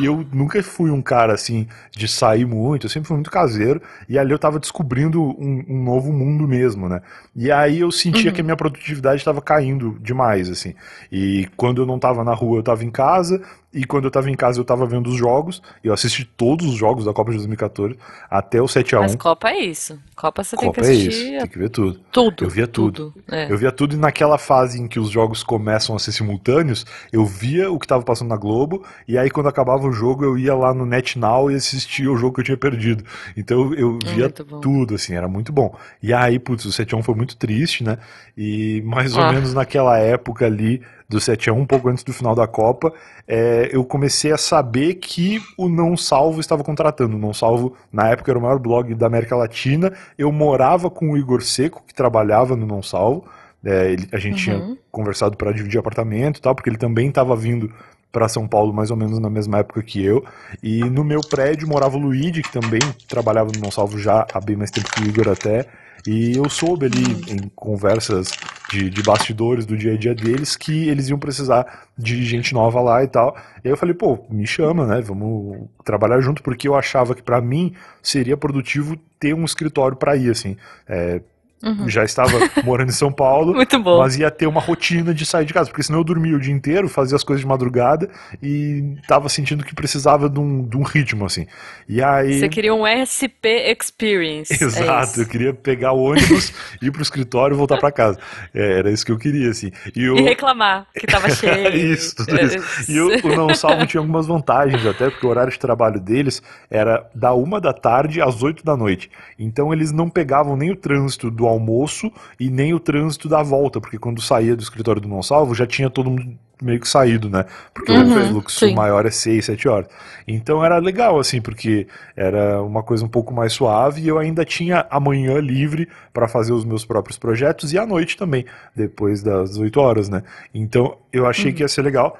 e eu nunca fui um cara, assim, de sair muito, eu sempre fui muito caseiro, e ali eu tava descobrindo um, um novo mundo mesmo, né? E aí eu sentia uhum. que a minha produtividade estava caindo demais, assim. E quando eu não estava na rua, eu estava em casa, e quando eu tava em casa eu tava vendo os jogos, eu assisti todos os jogos da Copa de 2014 até o 7x1. Mas Copa é isso. Copa você Copa tem que assistir. É isso, tem que ver tudo. Tudo. Eu via tudo. tudo é. Eu via tudo e naquela fase em que os jogos começam a ser simultâneos, eu via o que tava passando na Globo, e aí quando acabava o jogo eu ia lá no NetNow e assistia o jogo que eu tinha perdido. Então eu via tudo, assim, era muito bom. E aí, putz, o 7x1 foi muito triste, né? E mais ou ah. menos naquela época ali do 7 a 1 um pouco antes do final da Copa, é, eu comecei a saber que o Não Salvo estava contratando. O Não Salvo, na época, era o maior blog da América Latina. Eu morava com o Igor Seco, que trabalhava no Não Salvo. É, ele, a gente uhum. tinha conversado para dividir apartamento e tal, porque ele também estava vindo para São Paulo mais ou menos na mesma época que eu. E no meu prédio morava o Luigi, que também trabalhava no Não Salvo já há bem mais tempo que o Igor até. E eu soube ali em conversas de, de bastidores do dia a dia deles que eles iam precisar de gente nova lá e tal. E aí eu falei, pô, me chama, né? Vamos trabalhar junto, porque eu achava que para mim seria produtivo ter um escritório para ir, assim. É, Uhum. Já estava morando em São Paulo, mas ia ter uma rotina de sair de casa, porque senão eu dormia o dia inteiro, fazia as coisas de madrugada e estava sentindo que precisava de um, de um ritmo, assim. E aí... Você queria um SP Experience. É Exato, é eu queria pegar o ônibus, ir pro escritório e voltar para casa. É, era isso que eu queria, assim. E, eu... e reclamar que estava cheio. isso, tudo isso. E o Não Salvo tinha algumas vantagens até, porque o horário de trabalho deles era da uma da tarde às oito da noite. Então eles não pegavam nem o trânsito do almoço e nem o trânsito da volta, porque quando saía do escritório do Não Salvo já tinha todo mundo meio que saído, né? Porque uhum, o fluxo sim. maior é 6, 7 horas. Então era legal, assim, porque era uma coisa um pouco mais suave e eu ainda tinha amanhã livre para fazer os meus próprios projetos e à noite também, depois das 8 horas, né? Então eu achei uhum. que ia ser legal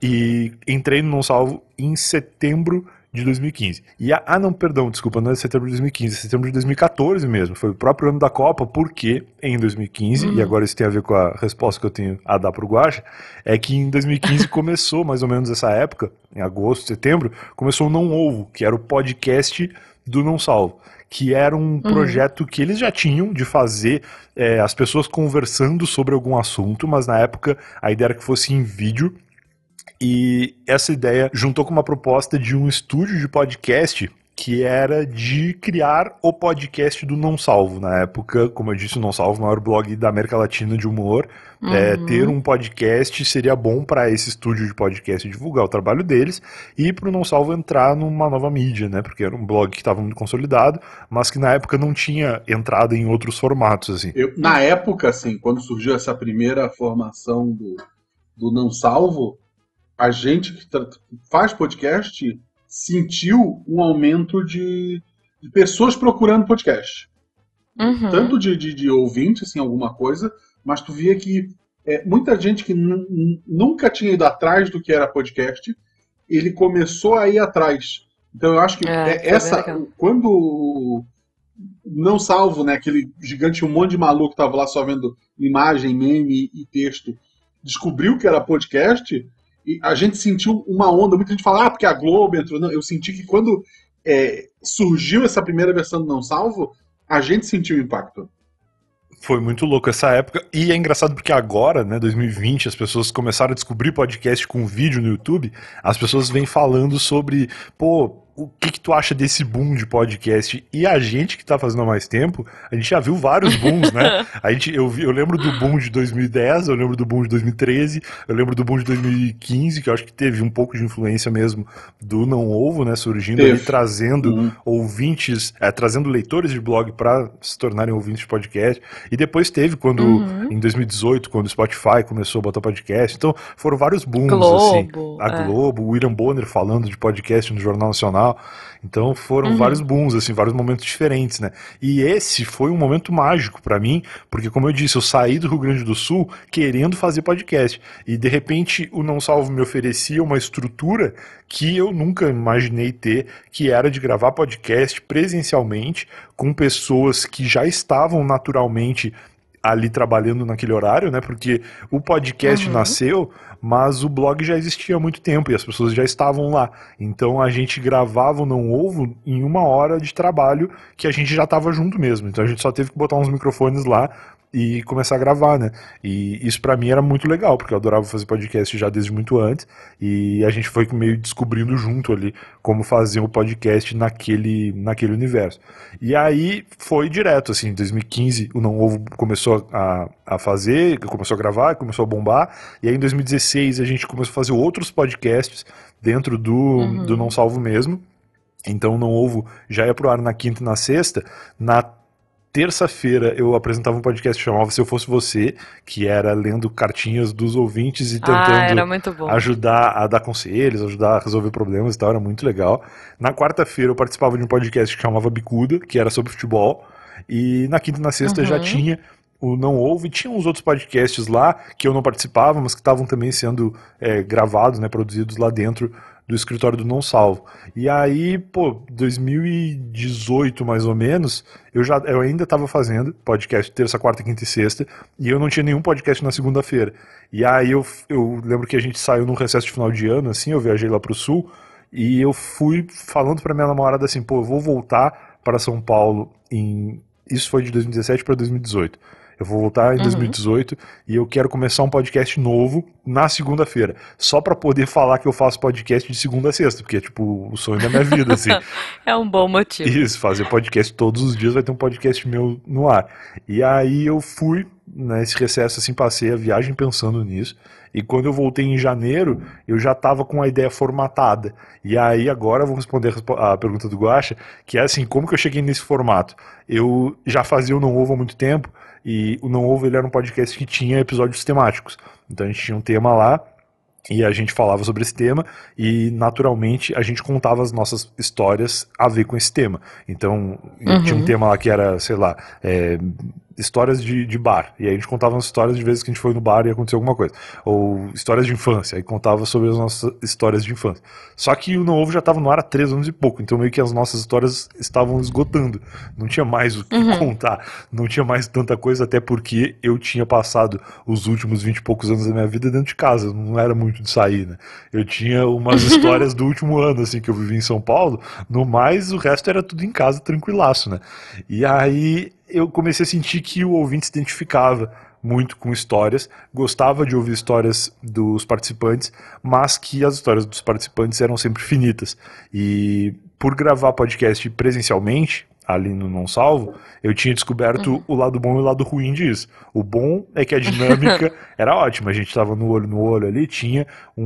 e entrei no Não Salvo em setembro de 2015. E a, ah, não, perdão, desculpa, não é setembro de 2015, é setembro de 2014 mesmo. Foi o próprio ano da Copa, porque em 2015, uhum. e agora isso tem a ver com a resposta que eu tenho a dar pro Guacha, é que em 2015 começou mais ou menos essa época, em agosto, setembro, começou o Não Ovo, que era o podcast do Não Salvo que era um uhum. projeto que eles já tinham de fazer é, as pessoas conversando sobre algum assunto, mas na época a ideia era que fosse em vídeo e essa ideia juntou com uma proposta de um estúdio de podcast que era de criar o podcast do Não Salvo. Na época, como eu disse, o Não Salvo, o maior blog da América Latina de humor. É, uhum. É, ter um podcast seria bom para esse estúdio de podcast divulgar o trabalho deles e para o Não Salvo entrar numa nova mídia, né? Porque era um blog que estava muito consolidado, mas que na época não tinha entrada em outros formatos. Assim. Eu, na época, assim, quando surgiu essa primeira formação do, do Não Salvo, a gente que faz podcast sentiu um aumento de, de pessoas procurando podcast. Uhum. Tanto de, de, de ouvintes, assim, alguma coisa, mas tu via que é, muita gente que nunca tinha ido atrás do que era podcast, ele começou a ir atrás. Então eu acho que é, é essa. Quando não salvo, né? Aquele gigante, um monte de maluco que tava lá só vendo imagem, meme e texto, descobriu que era podcast, e a gente sentiu uma onda, muita gente fala, ah, porque a Globo entrou. Não, eu senti que quando é, surgiu essa primeira versão do Não Salvo, a gente sentiu o impacto. Foi muito louco essa época. E é engraçado porque agora, né, 2020, as pessoas começaram a descobrir podcast com vídeo no YouTube. As pessoas vêm falando sobre, pô, o que, que, tu acha desse boom de podcast? E a gente que tá fazendo há mais tempo, a gente já viu vários booms, né? A gente, eu, eu lembro do boom de 2010, eu lembro do boom de 2013, eu lembro do boom de 2015, que eu acho que teve um pouco de influência mesmo do Não Ovo, né? Surgindo ali, trazendo uhum. ouvintes, é, trazendo leitores de blog para se tornarem ouvintes de podcast. E depois teve quando, uhum. em 2018, quando o Spotify começou a botar podcast. Então foram vários booms, assim. Globo, assim. A é. Globo, o William Bonner falando de podcast no Jornal Nacional tal. Então foram uhum. vários booms, assim, vários momentos diferentes, né? E esse foi um momento mágico para mim, porque como eu disse, eu saí do Rio Grande do Sul querendo fazer podcast e de repente o Não Salvo me oferecia uma estrutura que eu nunca imaginei ter, que era de gravar podcast presencialmente com pessoas que já estavam naturalmente ali trabalhando naquele horário, né? Porque o podcast uhum. nasceu, mas o blog já existia há muito tempo e as pessoas já estavam lá. Então a gente gravava o Não Ovo em uma hora de trabalho que a gente já estava junto mesmo. Então a gente só teve que botar uns microfones lá e começar a gravar, né? E isso para mim era muito legal, porque eu adorava fazer podcast já desde muito antes, e a gente foi meio descobrindo junto ali como fazer o um podcast naquele, naquele universo. E aí foi direto, assim, em 2015 o Não Ovo começou a, a fazer, começou a gravar, começou a bombar, e aí em 2016 a gente começou a fazer outros podcasts dentro do, uhum. do Não Salvo mesmo, então Não Ovo já ia pro ar na quinta e na sexta, na terça-feira eu apresentava um podcast que chamava Se Eu Fosse Você, que era lendo cartinhas dos ouvintes e ah, tentando ah, ajudar a dar conselhos, ajudar a resolver problemas e tal, era muito legal. Na quarta-feira eu participava de um podcast que chamava Bicuda, que era sobre futebol, e na quinta e na sexta uhum. já tinha o Não Ouve, tinha uns outros podcasts lá que eu não participava, mas que estavam também sendo é, gravados, né, produzidos lá dentro do escritório do Não Salvo. E aí, pô, 2018 mais ou menos, eu já eu ainda estava fazendo podcast terça, quarta, quinta e sexta, e eu não tinha nenhum podcast na segunda-feira. E aí eu, eu lembro que a gente saiu num recesso de final de ano, assim, eu viajei lá pro sul, e eu fui falando para minha namorada assim, pô, eu vou voltar para São Paulo em isso foi de 2017 para 2018. Eu vou voltar em uhum. 2018 e eu quero começar um podcast novo na segunda-feira. Só para poder falar que eu faço podcast de segunda a sexta, porque é tipo o sonho da minha vida, assim. é um bom motivo. Isso, fazer podcast todos os dias vai ter um podcast meu no ar. E aí eu fui nesse recesso, assim, passei a viagem pensando nisso. E quando eu voltei em janeiro, eu já estava com a ideia formatada. E aí agora eu vou responder a pergunta do Guacha, que é assim, como que eu cheguei nesse formato? Eu já fazia o Não Ovo há muito tempo, e o Não Ovo ele era um podcast que tinha episódios temáticos. Então a gente tinha um tema lá e a gente falava sobre esse tema e naturalmente a gente contava as nossas histórias a ver com esse tema. Então uhum. tinha um tema lá que era, sei lá, é, histórias de, de bar. E aí a gente contava umas histórias de vezes que a gente foi no bar e aconteceu alguma coisa. Ou histórias de infância. Aí contava sobre as nossas histórias de infância. Só que o Não Ovo já estava no ar há três anos e pouco. Então meio que as nossas histórias estavam esgotando. Não tinha mais o que uhum. contar. Não tinha mais tanta coisa, até porque eu tinha passado os últimos vinte e poucos anos da minha vida dentro de casa. Não era muito de sair, né? Eu tinha umas histórias do último ano, assim, que eu vivi em São Paulo. No mais, o resto era tudo em casa, tranquilaço, né? E aí eu comecei a sentir que o ouvinte se identificava muito com histórias, gostava de ouvir histórias dos participantes, mas que as histórias dos participantes eram sempre finitas. E por gravar podcast presencialmente, ali no Não Salvo, eu tinha descoberto uhum. o lado bom e o lado ruim disso. O bom é que a dinâmica era ótima, a gente estava no olho no olho ali, tinha um,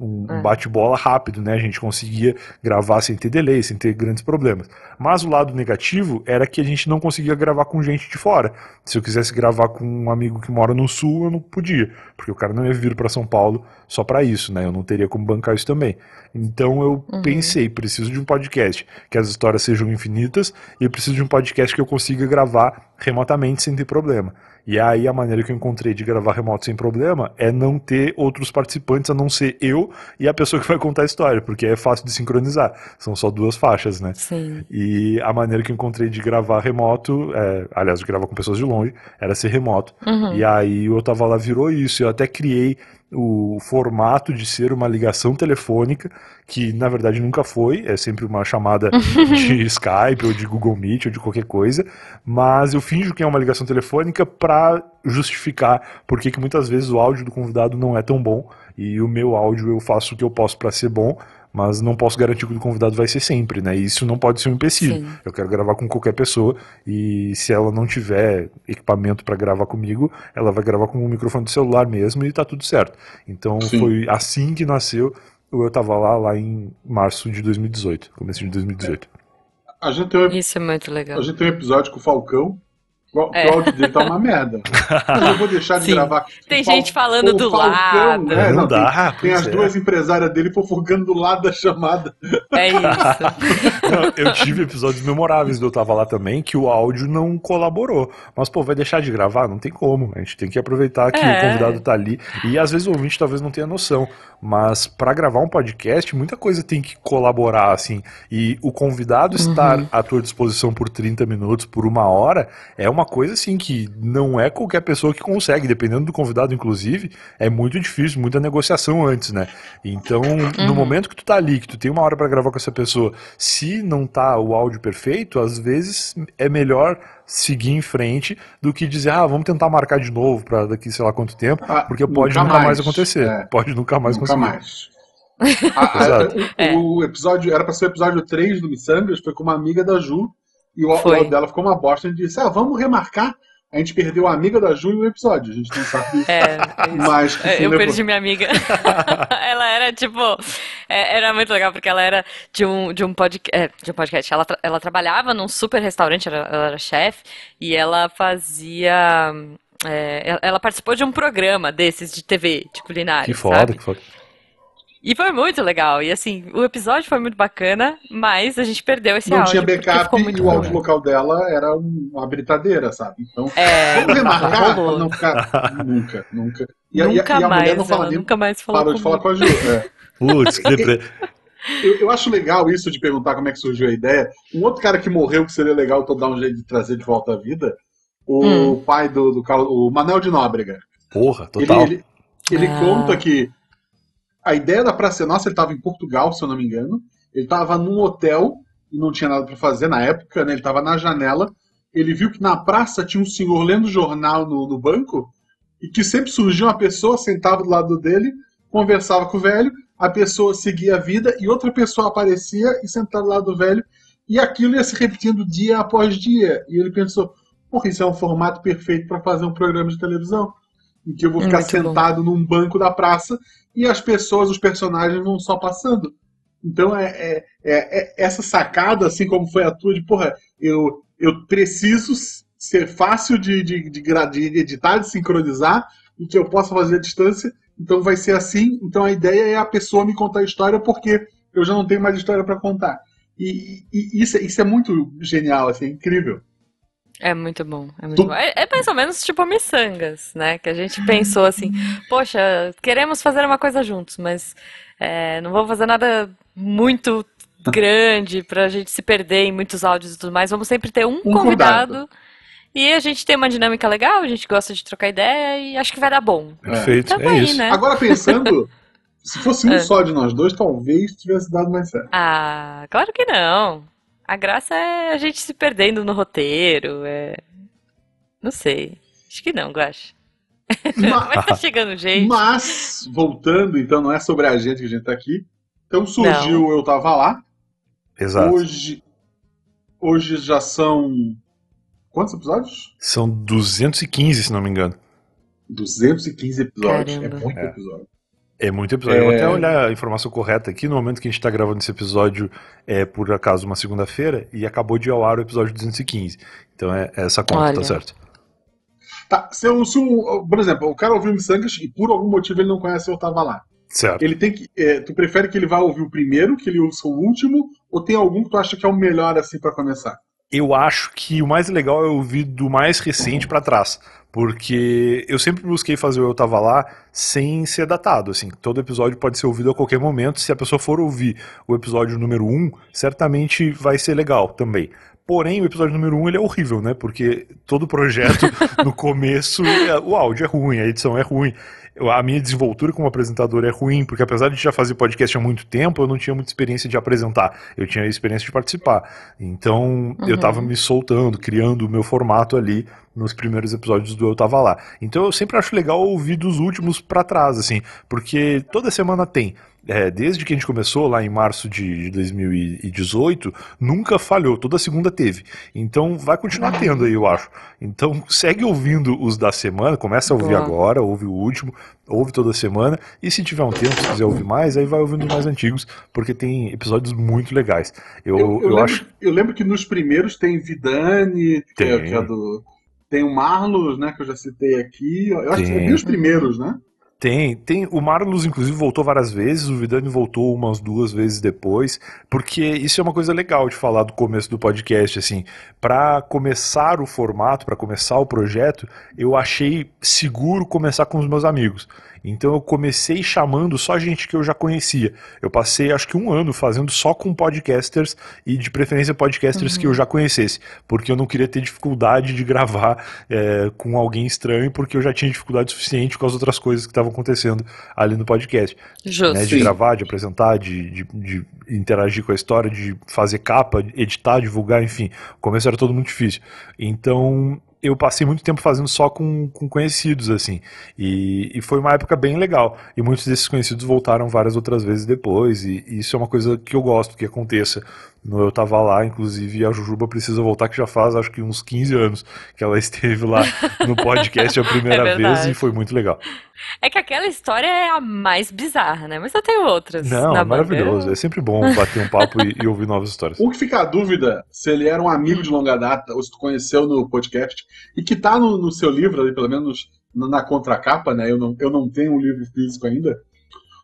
um, um é. bate-bola rápido, né? A gente conseguia gravar sem ter delay, sem ter grandes problemas. Mas o lado negativo era que a gente não conseguia gravar com gente de fora. Se eu quisesse gravar com um amigo que mora no sul, eu não podia, porque o cara não ia vir para São Paulo só para isso, né? Eu não teria como bancar isso também. Então eu uhum. pensei, preciso de um podcast que as histórias sejam infinitas e eu preciso de um podcast que eu consiga gravar remotamente sem ter problema. E aí a maneira que eu encontrei de gravar remoto sem problema é não ter outros participantes a não ser eu e a pessoa que vai contar a história, porque é fácil de sincronizar. São só duas faixas, né? Sim. E a maneira que eu encontrei de gravar remoto, é, aliás, de gravar com pessoas de longe, era ser remoto. Uhum. E aí o tava lá virou isso. Eu até criei o formato de ser uma ligação telefônica, que na verdade nunca foi, é sempre uma chamada de Skype ou de Google Meet ou de qualquer coisa, mas eu finjo que é uma ligação telefônica para justificar porque que muitas vezes o áudio do convidado não é tão bom e o meu áudio eu faço o que eu posso para ser bom, mas não posso garantir que o convidado vai ser sempre, né? E isso não pode ser um empecilho. Sim. Eu quero gravar com qualquer pessoa e se ela não tiver equipamento para gravar comigo, ela vai gravar com o microfone do celular mesmo e tá tudo certo. Então Sim. foi assim que nasceu o Eu Tava Lá, lá em março de 2018, começo de 2018. A gente tem um, Isso é muito legal. A gente tem um episódio com o Falcão o, é. o áudio dele tá uma merda. eu vou deixar de Sim. gravar. Tem gente falando do Falcão, lado. Né? Não, não dá, tem, tem as é. duas empresárias dele fofocando do lado da chamada. É isso. não, eu tive episódios memoráveis do Eu Tava Lá também que o áudio não colaborou. Mas, pô, vai deixar de gravar? Não tem como. A gente tem que aproveitar que é. o convidado tá ali. E às vezes o ouvinte talvez não tenha noção. Mas para gravar um podcast, muita coisa tem que colaborar, assim. E o convidado uhum. estar à tua disposição por 30 minutos, por uma hora, é uma coisa assim que não é qualquer pessoa que consegue, dependendo do convidado, inclusive, é muito difícil, muita negociação antes, né? Então, uhum. no momento que tu tá ali, que tu tem uma hora para gravar com essa pessoa, se não tá o áudio perfeito, às vezes é melhor seguir em frente do que dizer, ah, vamos tentar marcar de novo para daqui sei lá quanto tempo, ah, porque pode nunca, nunca mais. mais, acontecer. É. Pode nunca mais nunca conseguir. Mais. a, a, o, o, episódio era para ser o episódio 3 do Missangas, foi com uma amiga da Ju, e o áudio dela ficou uma bosta. A gente disse, ah, vamos remarcar. A gente perdeu a amiga da Ju e o episódio. A gente não sabe. É, é Mas eu perdi minha amiga. ela era, tipo. É, era muito legal, porque ela era de um, de um, podcast, é, de um podcast. Ela, tra ela trabalhava num super restaurante, ela, ela era chefe, e ela fazia. É, ela participou de um programa desses de TV, de culinária. Que foda, sabe? que foda. E foi muito legal. E assim, o episódio foi muito bacana, mas a gente perdeu esse não áudio. Não tinha backup e o áudio local dela era uma britadeira, sabe? Então, é, vamos remarcar pra não ficar. nunca, nunca. E, nunca a, e a mais, mulher não fala nem, nunca mais falou parou de falar com a Ju. É. Putz, que depre... eu, eu acho legal isso de perguntar como é que surgiu a ideia. Um outro cara que morreu que seria legal eu dar um jeito de trazer de volta à vida, o hum. pai do, do o Manel de Nóbrega. Porra, total. Ele, ele, ele ah. conta que a ideia da Praça Nossa, ele estava em Portugal, se eu não me engano. Ele estava num hotel e não tinha nada para fazer na época, né? Ele estava na janela. Ele viu que na praça tinha um senhor lendo jornal no, no banco e que sempre surgia uma pessoa sentada do lado dele, conversava com o velho, a pessoa seguia a vida e outra pessoa aparecia e sentava do lado do velho e aquilo ia se repetindo dia após dia. E ele pensou, porra, isso é um formato perfeito para fazer um programa de televisão em que eu vou ficar Muito sentado bom. num banco da praça e as pessoas, os personagens vão só passando. Então é, é, é, é essa sacada, assim como foi a tua, de porra, eu, eu preciso ser fácil de, de, de, de editar, de sincronizar, e que eu possa fazer à distância, então vai ser assim. Então a ideia é a pessoa me contar a história porque eu já não tenho mais história para contar. E, e, isso, é, isso é muito genial, assim, é incrível. É muito bom, é muito tu... bom. É, é, mais ou menos tipo a Missangas, né? Que a gente pensou assim, poxa, queremos fazer uma coisa juntos, mas é, não vamos fazer nada muito grande pra gente se perder em muitos áudios e tudo mais. Vamos sempre ter um, um convidado. convidado. E a gente tem uma dinâmica legal, a gente gosta de trocar ideia e acho que vai dar bom. Perfeito, é, aí, isso. Né? Agora pensando, se fosse um é. só de nós dois, talvez tivesse dado mais certo. Ah, claro que não. A graça é a gente se perdendo no roteiro. É... Não sei. Acho que não, Guache. Mas, mas tá chegando gente. Mas, voltando, então, não é sobre a gente que a gente tá aqui. Então surgiu não. Eu Tava Lá. Exato. Hoje, hoje já são. Quantos episódios? São 215, se não me engano. 215 episódios. É Caramba. É muito é. episódio. É muito episódio. É... Eu vou até é. olhar a informação correta aqui. No momento que a gente está gravando esse episódio, é por acaso uma segunda-feira, e acabou de ao ar o episódio 215. Então é, é essa conta, tá Olha. tá certo? Tá, se, eu, se eu, por exemplo, o cara ouviu Missangas e por algum motivo ele não conhece Eu Tava Lá. Certo. Ele tem que. É, tu prefere que ele vá ouvir o primeiro, que ele ouça o último, ou tem algum que tu acha que é o melhor assim para começar? Eu acho que o mais legal é ouvir do mais recente para trás porque eu sempre busquei fazer o Eu Tava Lá sem ser datado, assim, todo episódio pode ser ouvido a qualquer momento, se a pessoa for ouvir o episódio número 1, certamente vai ser legal também. Porém, o episódio número 1 ele é horrível, né? Porque todo projeto, no começo, é, o áudio é ruim, a edição é ruim a minha desenvoltura como apresentador é ruim, porque apesar de já fazer podcast há muito tempo, eu não tinha muita experiência de apresentar, eu tinha experiência de participar. Então uhum. eu estava me soltando, criando o meu formato ali nos primeiros episódios do Eu Tava Lá. Então eu sempre acho legal ouvir dos últimos para trás, assim, porque toda semana tem é, desde que a gente começou lá em março de, 2018, nunca falhou, toda segunda teve. Então vai continuar tendo aí, eu acho. Então segue ouvindo os da semana, começa a ouvir Boa. agora, ouve o último, ouve toda semana, e se tiver um tempo, se quiser ouvir mais, aí vai ouvindo os mais antigos, porque tem episódios muito legais. Eu, eu, eu, eu lembro, acho... eu lembro que nos primeiros tem Vidani, que, é, que é do. Tem o Marlos, né, que eu já citei aqui. Eu acho tem. que é os primeiros, né? Tem, tem. O Marlos, inclusive, voltou várias vezes, o Vidani voltou umas duas vezes depois, porque isso é uma coisa legal de falar do começo do podcast, assim. Para começar o formato, para começar o projeto, eu achei seguro começar com os meus amigos. Então eu comecei chamando só gente que eu já conhecia. Eu passei acho que um ano fazendo só com podcasters e de preferência podcasters uhum. que eu já conhecesse, porque eu não queria ter dificuldade de gravar é, com alguém estranho, porque eu já tinha dificuldade suficiente com as outras coisas que estavam acontecendo ali no podcast. Justo. Né, de gravar, de apresentar, de, de, de interagir com a história, de fazer capa, editar, divulgar, enfim. O começo era todo muito difícil. Então eu passei muito tempo fazendo só com, com conhecidos, assim. E, e, foi uma época bem legal. E muitos desses conhecidos voltaram várias outras vezes depois. E, e isso é uma coisa que eu gosto que aconteça. No Eu Tava Lá, inclusive, a Jujuba precisa voltar, que já faz acho que uns 15 anos que ela esteve lá no podcast a primeira é vez e foi muito legal. É que aquela história é a mais bizarra, né? Mas eu tenho outras. Não, é maravilhoso. É sempre bom bater um papo e, e, ouvir novas histórias. O que fica a dúvida se ele era um amigo de longa data ou se tu conheceu no podcast e que tá no, no seu livro, ali, pelo menos na contracapa, né? Eu não, eu não tenho um livro físico ainda.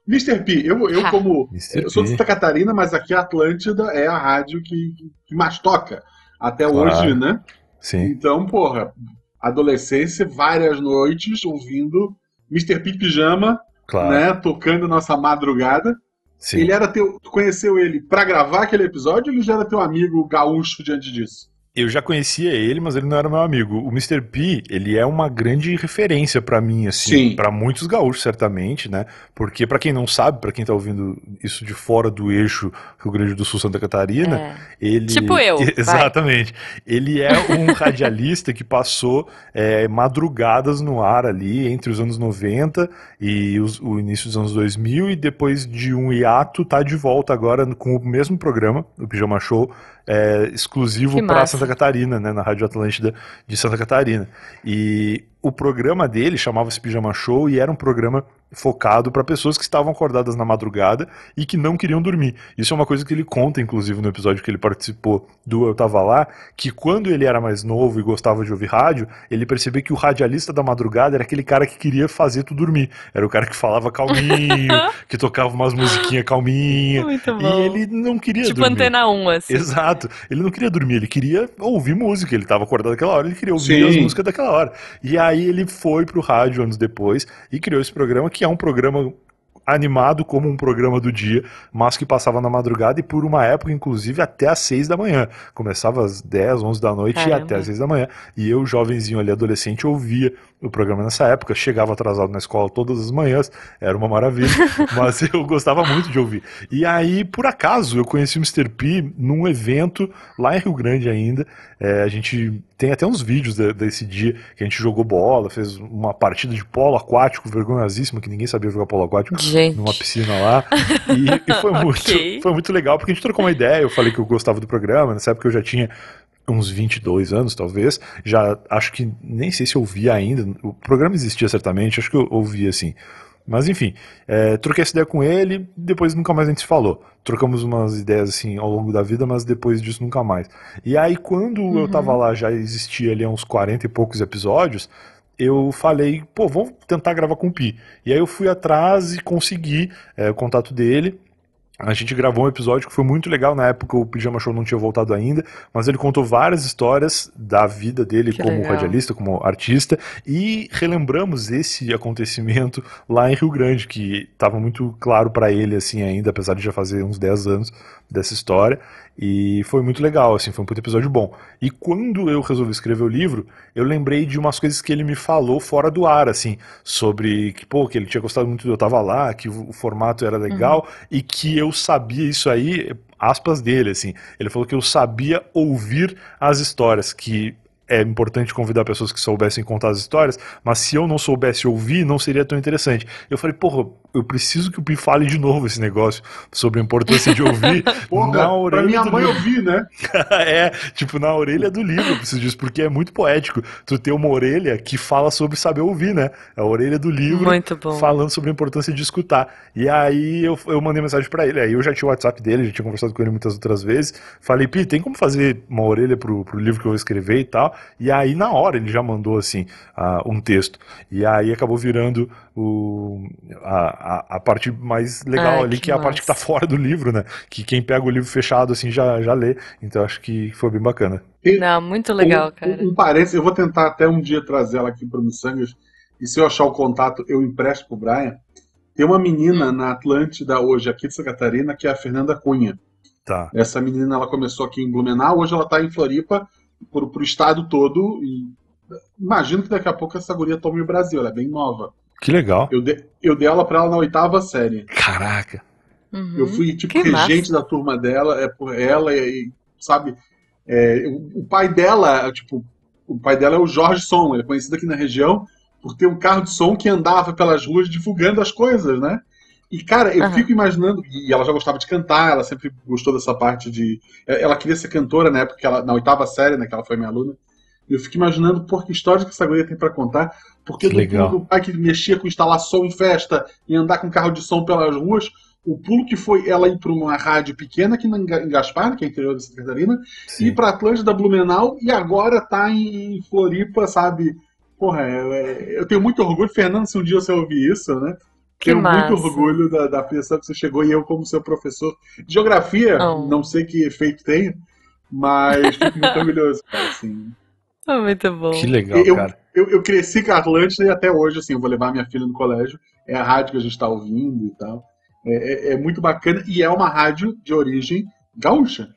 Mr. P, eu, eu como. eu sou de Santa Catarina, mas aqui a Atlântida é a rádio que, que mais toca. Até claro. hoje, né? Sim. Então, porra, adolescência, várias noites ouvindo Mr. P Pijama, claro. né? Tocando nossa madrugada. Sim. Ele era teu. Tu conheceu ele para gravar aquele episódio ou ele já era teu amigo gaúcho diante disso? Eu já conhecia ele, mas ele não era meu amigo. O Mr. P, ele é uma grande referência para mim, assim, para muitos gaúchos, certamente, né? Porque para quem não sabe, para quem tá ouvindo isso de fora do eixo Rio Grande do Sul Santa Catarina, é. ele Tipo eu. Exatamente. Vai. Ele é um radialista que passou é, madrugadas no ar ali entre os anos 90 e os, o início dos anos 2000 e depois de um hiato tá de volta agora com o mesmo programa, o Pijama Show é, exclusivo para Santa Catarina, né, na Rádio Atlântida de Santa Catarina. E o programa dele chamava-se Pijama Show e era um programa focado para pessoas que estavam acordadas na madrugada e que não queriam dormir. Isso é uma coisa que ele conta, inclusive, no episódio que ele participou do Eu Tava Lá, que quando ele era mais novo e gostava de ouvir rádio, ele percebeu que o radialista da madrugada era aquele cara que queria fazer tu dormir. Era o cara que falava calminho, que tocava umas musiquinhas calminhas. E ele não queria tipo dormir. Tipo antena 1, assim. Exato. Ele não queria dormir, ele queria ouvir música. Ele estava acordado naquela hora, ele queria ouvir Sim. as músicas daquela hora. E aí Aí ele foi pro rádio anos depois e criou esse programa, que é um programa animado como um programa do dia, mas que passava na madrugada e por uma época, inclusive, até às seis da manhã. Começava às 10, 11 da noite Caramba. e até às seis da manhã. E eu, jovenzinho ali, adolescente, ouvia o programa nessa época, chegava atrasado na escola todas as manhãs, era uma maravilha, mas eu gostava muito de ouvir. E aí, por acaso, eu conheci o Mr. P num evento lá em Rio Grande ainda. É, a gente tem até uns vídeos de, desse dia que a gente jogou bola, fez uma partida de polo aquático vergonhosíssima, que ninguém sabia jogar polo aquático, gente. numa piscina lá. E, e foi, muito, okay. foi muito legal, porque a gente trocou uma ideia, eu falei que eu gostava do programa, nessa época eu já tinha uns 22 anos, talvez. Já acho que nem sei se eu via ainda. O programa existia certamente, acho que eu ouvia assim. Mas enfim, é, troquei essa ideia com ele, depois nunca mais a gente se falou. Trocamos umas ideias assim ao longo da vida, mas depois disso nunca mais. E aí, quando uhum. eu tava lá, já existia ali uns 40 e poucos episódios, eu falei, pô, vamos tentar gravar com o Pi. E aí eu fui atrás e consegui é, o contato dele. A gente gravou um episódio que foi muito legal. Na época o Pijama Show não tinha voltado ainda, mas ele contou várias histórias da vida dele que como legal. radialista, como artista, e relembramos esse acontecimento lá em Rio Grande, que estava muito claro para ele assim ainda, apesar de já fazer uns 10 anos dessa história. E foi muito legal, assim, foi um episódio bom. E quando eu resolvi escrever o livro, eu lembrei de umas coisas que ele me falou fora do ar, assim, sobre que, pô, que ele tinha gostado muito do Eu Tava Lá, que o, formato era legal, uhum. e que eu sabia isso aí, aspas dele, assim. Ele falou que eu sabia ouvir as histórias, que é importante convidar pessoas que soubessem contar as histórias, mas se eu não soubesse ouvir, não seria tão interessante. Eu falei, porra, eu preciso que o Pi fale de novo esse negócio sobre a importância de ouvir Porra, na orelha. Pra minha mãe ouvir, né? é, tipo, na orelha do livro, eu preciso disso, porque é muito poético tu ter uma orelha que fala sobre saber ouvir, né? A orelha do livro falando sobre a importância de escutar. E aí eu, eu mandei mensagem para ele. Aí eu já tinha o WhatsApp dele, já tinha conversado com ele muitas outras vezes. Falei, Pi, tem como fazer uma orelha pro, pro livro que eu vou escrever e tal? E aí, na hora, ele já mandou assim uh, um texto. E aí acabou virando o, a, a, a, parte mais legal Ai, ali, que, que é a parte que tá fora do livro, né? Que quem pega o livro fechado assim já, já lê. Então acho que foi bem bacana. Não, muito legal, um, cara. Um, um parece, eu vou tentar até um dia trazer ela aqui para o Missangas. e se eu achar o contato, eu empresto pro Brian. Tem uma menina na Atlântida hoje, aqui de Santa Catarina, que é a Fernanda Cunha. Tá. Essa menina ela começou aqui em Blumenau, hoje ela está em Floripa, pro, pro estado todo. E imagino que daqui a pouco essa guria tome o Brasil, ela é bem nova. Que legal. Eu, de, eu dei ela pra ela na oitava série. Caraca. Uhum. Eu fui, tipo, que regente massa. da turma dela, é por ela, e, sabe? É, o, o, pai dela, tipo, o pai dela é o Jorge Som, ele é conhecido aqui na região por ter um carro de som que andava pelas ruas divulgando as coisas, né? E, cara, eu uhum. fico imaginando. E ela já gostava de cantar, ela sempre gostou dessa parte de. Ela queria ser cantora na época, ela, na oitava série, né, que ela foi minha aluna. Eu fico imaginando por que histórias que essa guria tem para contar. Porque do, do pai que mexia com instalar som em festa e andar com carro de som pelas ruas, o pulo que foi ela ir para uma rádio pequena aqui em Gaspar, que é interior da Santa Catarina, Sim. ir para Atlântida, Blumenau e agora tá em Floripa, sabe? Porra, é, eu tenho muito orgulho, Fernando, se um dia você ouvir isso, né? Que tenho massa. muito orgulho da, da pessoa que você chegou e eu como seu professor. Geografia, oh. não sei que efeito tem, mas fico muito orgulhoso, cara, assim. Oh, muito bom. Que legal, eu, cara. Eu, eu, cresci com a Atlântida e até hoje, assim, eu vou levar minha filha no colégio. É a rádio que a gente está ouvindo e tal. É, é, é, muito bacana e é uma rádio de origem gaúcha.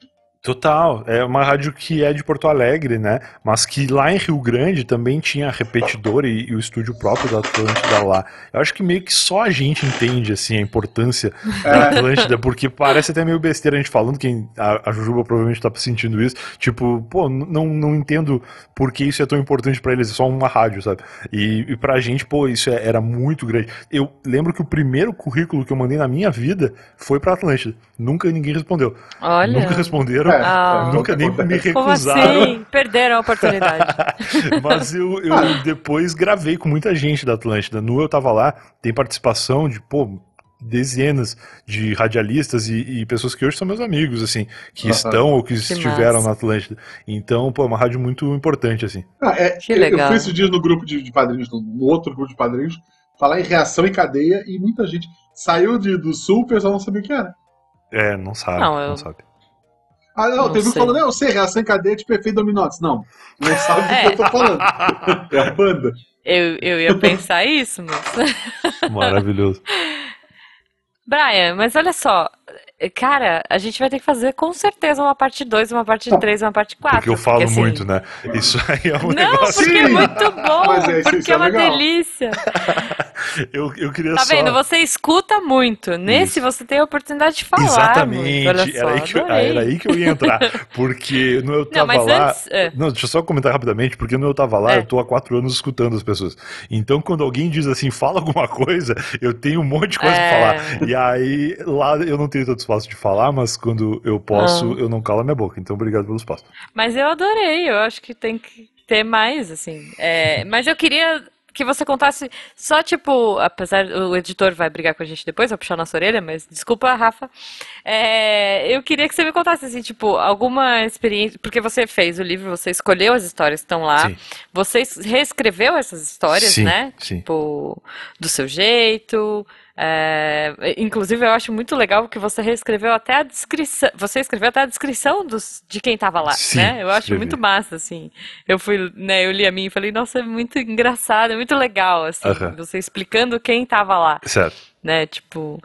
Total, é uma rádio que é de Porto Alegre, né? Mas que lá em Rio Grande também tinha repetidor e, e o estúdio próprio da Atlântida lá. Eu acho que meio que só a gente entende assim a importância é. da Atlântida, porque parece até meio besteira a gente falando, quem a, a Jujuba provavelmente tá sentindo isso, tipo, pô, não, não entendo por que isso é tão importante para eles, é só uma rádio, sabe? E, e pra gente, pô, isso é, era muito grande. Eu lembro que o primeiro currículo que eu mandei na minha vida foi pra Atlântida. Nunca ninguém respondeu. Olha. Nunca responderam. Ah, Nunca nem me recusaram. Como assim? Perderam a oportunidade. Mas eu, eu ah. depois gravei com muita gente da Atlântida. No Eu Tava Lá, tem participação de, pô, dezenas de radialistas e, e, pessoas que hoje são meus amigos, assim, que estão ou que, que estiveram massa. na Atlântida. Então, pô, é uma rádio muito importante, assim. Ah, é, que eu, legal. Eu fui esses dias no grupo de, de padrinhos, no outro grupo de padrinhos, falar em reação em cadeia e muita gente saiu de, do sul, o pessoal não sabia o que era. É, não sabe, não, eu... não sabe. Ah, não, não teve um falando, eu sei, reação em cadeia de perfeito dominotes. Não, não sabe do é. que eu tô falando. É a banda. Eu, eu ia pensar isso, mas. Maravilhoso. Brian, mas olha só, Cara, a gente vai ter que fazer com certeza uma parte 2, uma parte 3, uma parte 4. Porque eu falo porque, assim... muito, né? Isso aí é um Não, negócio... porque é muito bom, é, porque é, é uma legal. delícia. eu, eu queria tá só... vendo? Você escuta muito. Nesse isso. você tem a oportunidade de falar. Exatamente. Muito, só, era, aí que eu, era aí que eu ia entrar. Porque no Eu Tava Não, Lá... Antes, é. Não, deixa eu só comentar rapidamente, porque no Eu Tava Lá, é. eu tô há quatro anos escutando as pessoas. Então, quando alguém diz assim, fala alguma coisa, eu tenho um monte de coisa é. pra falar. E aí, lá eu não tenho tanto espaço de falar, mas quando eu posso, ah. eu não calo a minha boca. Então, obrigado pelo espaço. Mas eu adorei, eu acho que tem que ter mais, assim. É, mas eu queria que você contasse só, tipo, apesar o editor vai brigar com a gente depois, vai puxar nossa orelha, mas desculpa, Rafa. É, eu queria que você me contasse, assim, tipo, alguma experiência, porque você fez o livro, você escolheu as histórias que estão lá, sim. você reescreveu essas histórias, sim, né? Sim. Tipo, do seu jeito. É, inclusive, eu acho muito legal que você reescreveu até a descrição. Você escreveu até a descrição dos, de quem estava lá, Sim, né? Eu acho escrevi. muito massa, assim. Eu fui, né, eu li a minha e falei, nossa, é muito engraçado, é muito legal, assim, uh -huh. você explicando quem estava lá. Certo né? Tipo.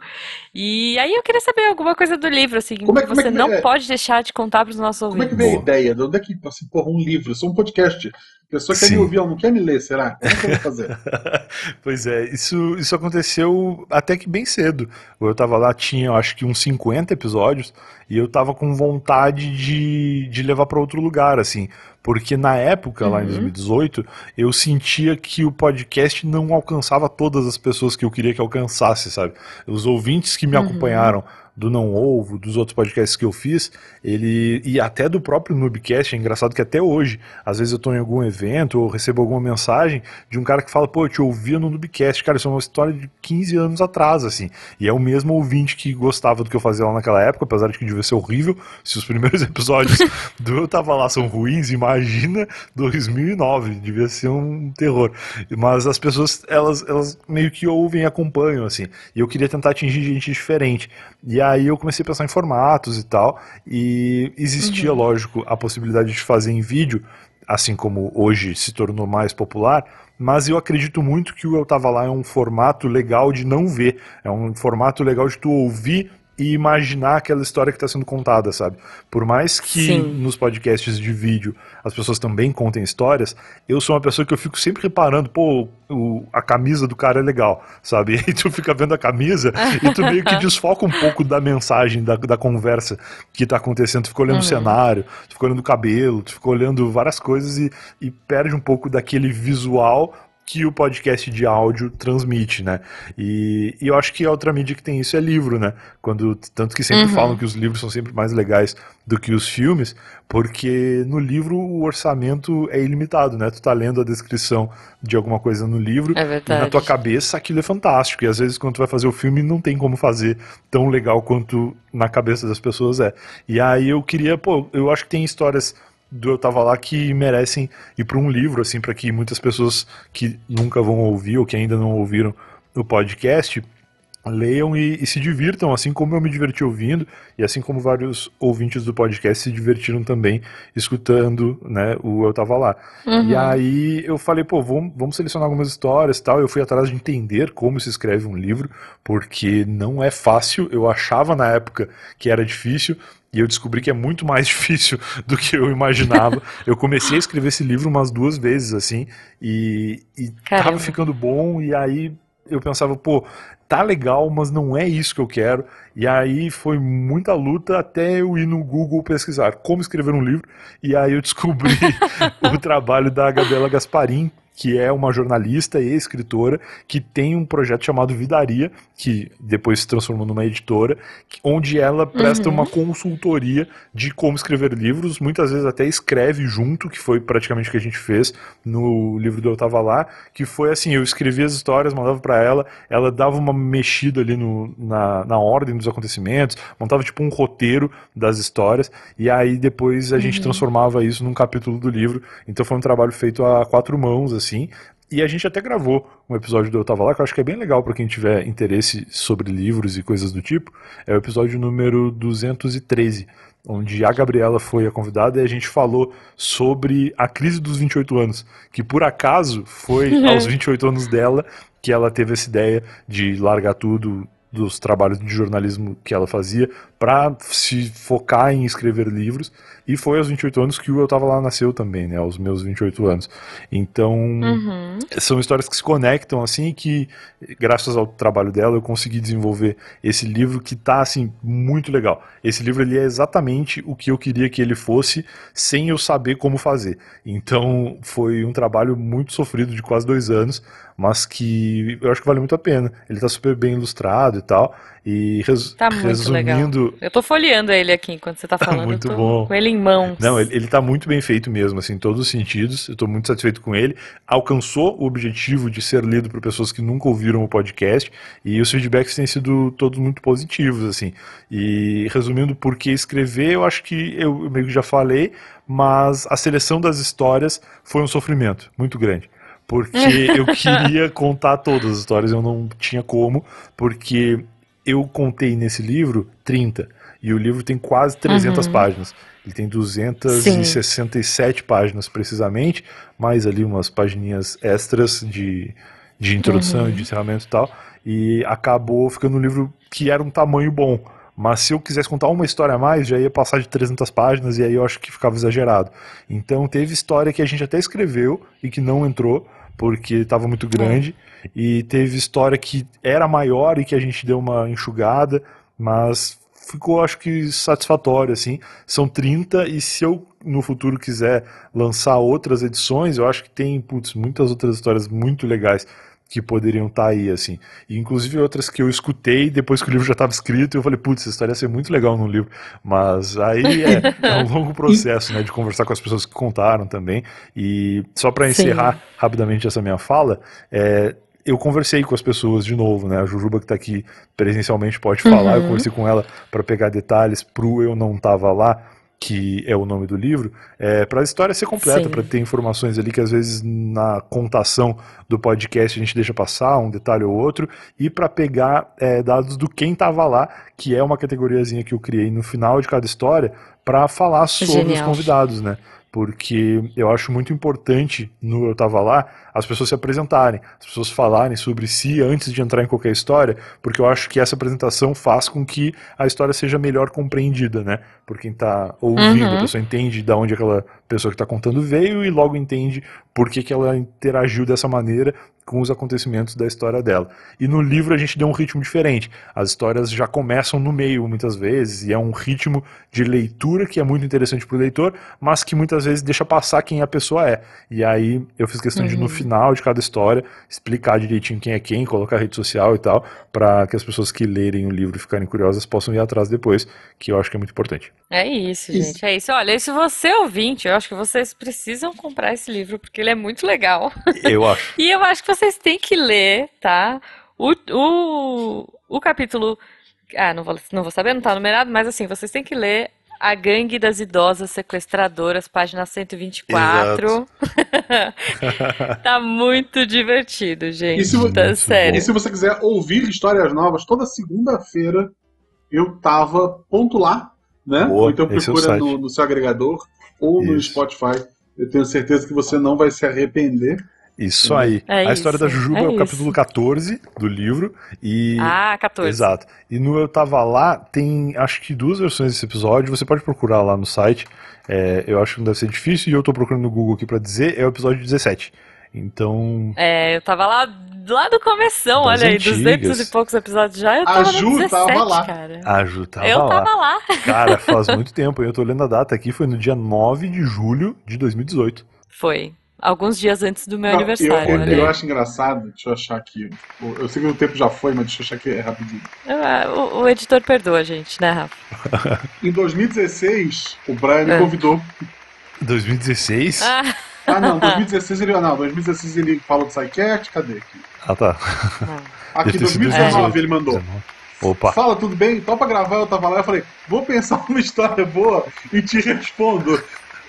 E aí eu queria saber alguma coisa do livro, assim, como é, que você é que não é... pode deixar de contar para os nossos ouvintes. Como é que veio a ideia? De onde é que, assim, porra, um livro? Eu sou um podcast. Pessoa quer Sim. me ouvir, ela não quer me ler, será? Como é que eu vou fazer? pois é, isso, isso aconteceu até que bem cedo. Eu tava lá, tinha acho que uns 50 episódios, e eu tava com vontade de, de levar para outro lugar, assim. Porque na época, uhum. lá em 2018, uhum. eu sentia que o podcast não alcançava todas as pessoas que eu queria que alcançasse, sabe? Os ouvintes que me uhum. acompanharam do Não Ovo, dos outros podcasts que eu fiz, ele e até do próprio Noobcast, é engraçado que até hoje, às vezes eu estou em algum evento ou recebo alguma mensagem de um cara que fala, pô, eu te ouvia no Noobcast, cara, isso é uma história de 15 anos atrás, assim, e é o mesmo ouvinte que gostava do que eu fazia lá naquela época, apesar de que devia ser horrível, se os primeiros episódios do Eu Tava Lá são ruins, imagina 2009, devia ser um terror, mas as pessoas, elas, elas meio que ouvem e acompanham, assim, e eu queria tentar atingir gente diferente, e aí eu comecei a pensar em formatos e tal, e existia, uhum. lógico, a possibilidade de fazer em vídeo, assim como hoje se tornou mais popular, mas eu acredito muito que o Eu Tava Lá é um formato legal de não ver, é um formato legal de tu ouvir e imaginar aquela história que está sendo contada, sabe? Por mais que Sim. nos podcasts de vídeo as pessoas também contem histórias, eu sou uma pessoa que eu fico sempre reparando, pô, o, a camisa do cara é legal, sabe? E tu fica vendo a camisa e tu meio que desfoca um pouco da mensagem, da, da conversa que está acontecendo. Tu fica olhando uhum. o cenário, tu fica olhando o cabelo, tu fica olhando várias coisas e, e perde um pouco daquele visual que o podcast de áudio transmite, né? E, e, eu acho que a outra mídia que tem isso é livro, né? Quando tanto que sempre uhum. falam que os livros são sempre mais legais do que os filmes, porque no livro o orçamento é ilimitado, né? Tu tá lendo a descrição de alguma coisa no livro é e na tua cabeça aquilo é fantástico. E às vezes quando tu vai fazer o filme não tem como fazer tão legal quanto na cabeça das pessoas é. E aí eu queria, pô, eu acho que tem histórias do Eu Tava Lá que merecem ir para um livro, assim, para que muitas pessoas que nunca vão ouvir ou que ainda não ouviram o podcast leiam e, e, se divirtam, assim como eu me diverti ouvindo, e assim como vários ouvintes do podcast se divertiram também escutando né, o Eu Tava Lá. Uhum. E aí eu falei, pô, vamos, vamos selecionar algumas histórias tal. Eu fui atrás de entender como se escreve um livro, porque não é fácil. Eu achava na época que era difícil, e eu descobri que é muito mais difícil do que eu imaginava. eu comecei a escrever esse livro umas duas vezes, assim, e, e tava ficando bom, e aí eu pensava, pô, tá legal, mas não é isso que eu quero. E aí foi muita luta até eu ir no Google pesquisar como escrever um livro, e aí eu descobri o trabalho da Gabriela Gasparim, que é uma jornalista e escritora que tem um projeto chamado Vidaria, que depois se transformou numa editora, onde ela presta uhum. uma consultoria de como escrever livros, muitas vezes até escreve junto, que foi praticamente o que a gente fez no livro do Eu Tava Lá, que foi assim, eu escrevia as histórias, mandava para ela, ela dava uma mexida ali no, na, na ordem dos acontecimentos, montava tipo um roteiro das histórias, e aí depois a gente uhum. transformava isso num capítulo do livro, então foi um trabalho feito a quatro mãos, assim. E a gente até gravou um episódio do Eu Tava Lá, que eu acho que é bem legal para quem tiver interesse sobre livros e coisas do tipo. É o episódio número 213, onde a Gabriela foi a convidada e a gente falou sobre a crise dos 28 anos, que por acaso foi aos 28 anos dela que ela teve essa ideia de largar tudo dos trabalhos de jornalismo que ela fazia para se focar em escrever livros. E foi aos 28 anos que o Eu Tava Lá nasceu também, né? Aos meus 28 anos. Então, uhum. são histórias que se conectam, assim, e que, graças ao trabalho dela, eu consegui desenvolver esse livro que tá, assim, muito legal. Esse livro, ele é exatamente o que eu queria que ele fosse, sem eu saber como fazer. Então, foi um trabalho muito sofrido, de quase dois anos, mas que eu acho que vale muito a pena. Ele tá super bem ilustrado e tal. E res, tá muito resumindo. Legal. Eu tô folheando ele aqui enquanto você tá, tá falando. muito bom. Com ele em mãos. Não, ele, ele tá muito bem feito mesmo, assim, em todos os sentidos. Eu tô muito satisfeito com ele. Alcançou o objetivo de ser lido por pessoas que nunca ouviram o podcast. E os feedbacks têm sido todos muito positivos, assim. E resumindo por que escrever, eu acho que eu meio que já falei, mas a seleção das histórias foi um sofrimento muito grande porque eu queria contar todas as histórias, eu não tinha como, porque eu contei nesse livro 30, e o livro tem quase 300 uhum. páginas. Ele tem 267 Sim. páginas precisamente, mais ali umas pagininhas extras de, de introdução, uhum. de encerramento e tal, e acabou ficando um livro que era um tamanho bom. Mas se eu quisesse contar uma história a mais, já ia passar de 300 páginas e aí eu acho que ficava exagerado. Então teve história que a gente até escreveu e que não entrou, porque estava muito grande. É. E teve história que era maior e que a gente deu uma enxugada, mas ficou, acho que, satisfatório, assim. São 30 e se eu no futuro quiser lançar outras edições, eu acho que tem, putz, muitas outras histórias muito legais que poderiam estar tá aí, assim. E, inclusive outras que eu escutei depois que o livro já estava escrito, eu falei, putz, essa história ia ser muito legal no livro. Mas aí é, é um longo processo, né, de conversar com as pessoas que contaram também. E só para encerrar Sim. rapidamente essa minha fala, é, eu conversei com as pessoas de novo, né? A Jujuba que está aqui presencialmente pode falar, uhum. eu conversei com ela para pegar detalhes pro Eu Não Tava Lá, que é o nome do livro, é, para a história ser completa, para ter informações ali que às vezes na contação do podcast a gente deixa passar um detalhe ou outro, e para pegar é, dados do quem estava lá, que é uma categoriazinha que eu criei no final de cada história, para falar sobre Genial. os convidados, né? porque eu acho muito importante no Eu Tava Lá as pessoas se apresentarem, as pessoas falarem sobre si antes de entrar em qualquer história, porque eu acho que essa apresentação faz com que a história seja melhor compreendida, né? Por quem está ouvindo, uhum. a pessoa entende de onde aquela pessoa que está contando veio e logo entende por que, que ela interagiu dessa maneira com os acontecimentos da história dela. E no livro a gente deu um ritmo diferente. As histórias já começam no meio muitas vezes, e é um ritmo de leitura que é muito interessante para o leitor, mas que muitas vezes deixa passar quem a pessoa é. E aí eu fiz questão uhum. de, no uhum. Final de cada história, explicar direitinho quem é quem, colocar rede social e tal, para que as pessoas que lerem o livro e ficarem curiosas possam ir atrás depois, que eu acho que é muito importante. É isso, gente. Isso. É isso. Olha, se você é ouvinte, eu acho que vocês precisam comprar esse livro, porque ele é muito legal. Eu acho. e eu acho que vocês têm que ler, tá? O, o, o capítulo. Ah, não vou, não vou saber, não tá numerado, mas assim, vocês têm que ler A Gangue das Idosas Sequestradoras, página 124. tá muito divertido, gente. E se, tá sério. E se você quiser ouvir histórias novas, toda segunda-feira eu tava ponto lá, né? Boa, ou então é procura é no, no, seu agregador ou Isso. no Spotify. Eu tenho certeza que você não vai se arrepender. Isso aí. É a isso, história da Jujuba é, é o capítulo 14 do livro. E... Ah, 14. Exato. E no Eu Tava Lá tem acho que duas versões desse episódio. Você pode procurar lá no site. É, eu acho que não deve ser difícil. E eu tô procurando no Google aqui para dizer. É o episódio 17. Então. É, eu tava lá lá do começão, olha aí, antigas. 200 e poucos episódios já, eu tava a Ju 17, tava lá. cara. A Ju tava eu lá. Eu tava lá. Cara, faz muito tempo, eu tô lendo a data aqui, foi no dia 9 de julho de 2018. Foi. Alguns dias antes do meu Não, aniversário. Eu, eu, eu, acho engraçado, deixa eu achar aqui. Eu sei que o tempo já foi, mas deixa eu achar aqui rapidinho. Ah, o, o editor perdoa a gente, né, Rafa? em 2016, o Brian me é. convidou. 2016? Ah. ah, não, 2016 ele. Não, 2016 ele falou do SciCat, cadê aqui? Ah, tá. Aqui, 2019 ele mandou. Opa. Fala, tudo bem? Então pra gravar eu tava lá, eu falei, vou pensar uma história boa e te respondo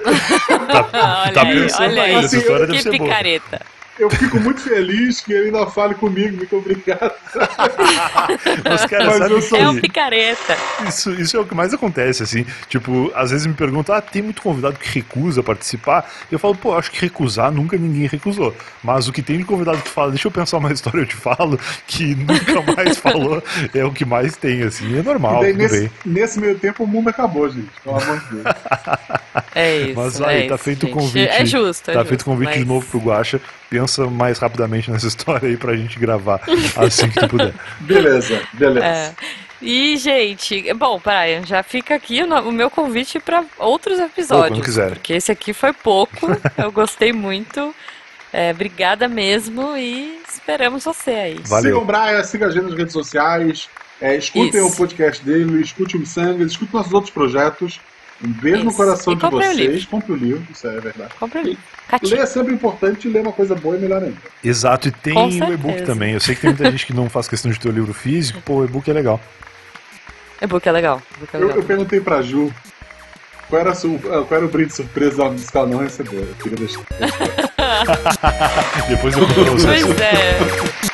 tá, olha tá aí, olha aí, assim, que picareta. Boa. Eu fico muito feliz que ele ainda fale comigo, muito obrigado. Mas, cara, Mas sabe sou... É um picareta. Isso, isso é o que mais acontece, assim. Tipo, às vezes me perguntam, ah, tem muito convidado que recusa participar. E eu falo, pô, acho que recusar nunca ninguém recusou. Mas o que tem de convidado que fala, deixa eu pensar uma história, eu te falo, que nunca mais falou, é o que mais tem, assim. É normal, daí, nesse, nesse, meio tempo o mundo acabou, gente. Pelo amor de Deus. É isso. Mas aí, é tá isso, feito o convite. É justo. É tá justo, feito o convite mas... de novo pro Guacha pensa mais rapidamente nessa história aí pra gente gravar assim que tu puder. Beleza, beleza. É. E, gente, bom, Brian, já fica aqui o, meu convite para outros episódios. Pô, quiser. Porque esse aqui foi pouco, eu gostei muito. É, obrigada mesmo e esperamos você aí. Valeu. Sigam o Brian, sigam a gente nas redes sociais, é, escutem Isso. o podcast dele, escutem o Sangue, escutem nossos outros projetos. Um beijo isso. no coração e de vocês. Compre o livro, isso é verdade. Compre o livro. Ler é sempre importante e ler uma coisa boa é melhor ainda. Exato, e tem o e-book também. Eu sei que tem muita gente que não faz questão de ter o livro físico, pô, o e-book é legal. E-book é legal. É legal. Eu, eu, perguntei pra Ju qual era, su, qual era o brinde surpresa da que ela não recebeu. Eu queria deixar. Depois eu conto Pois é.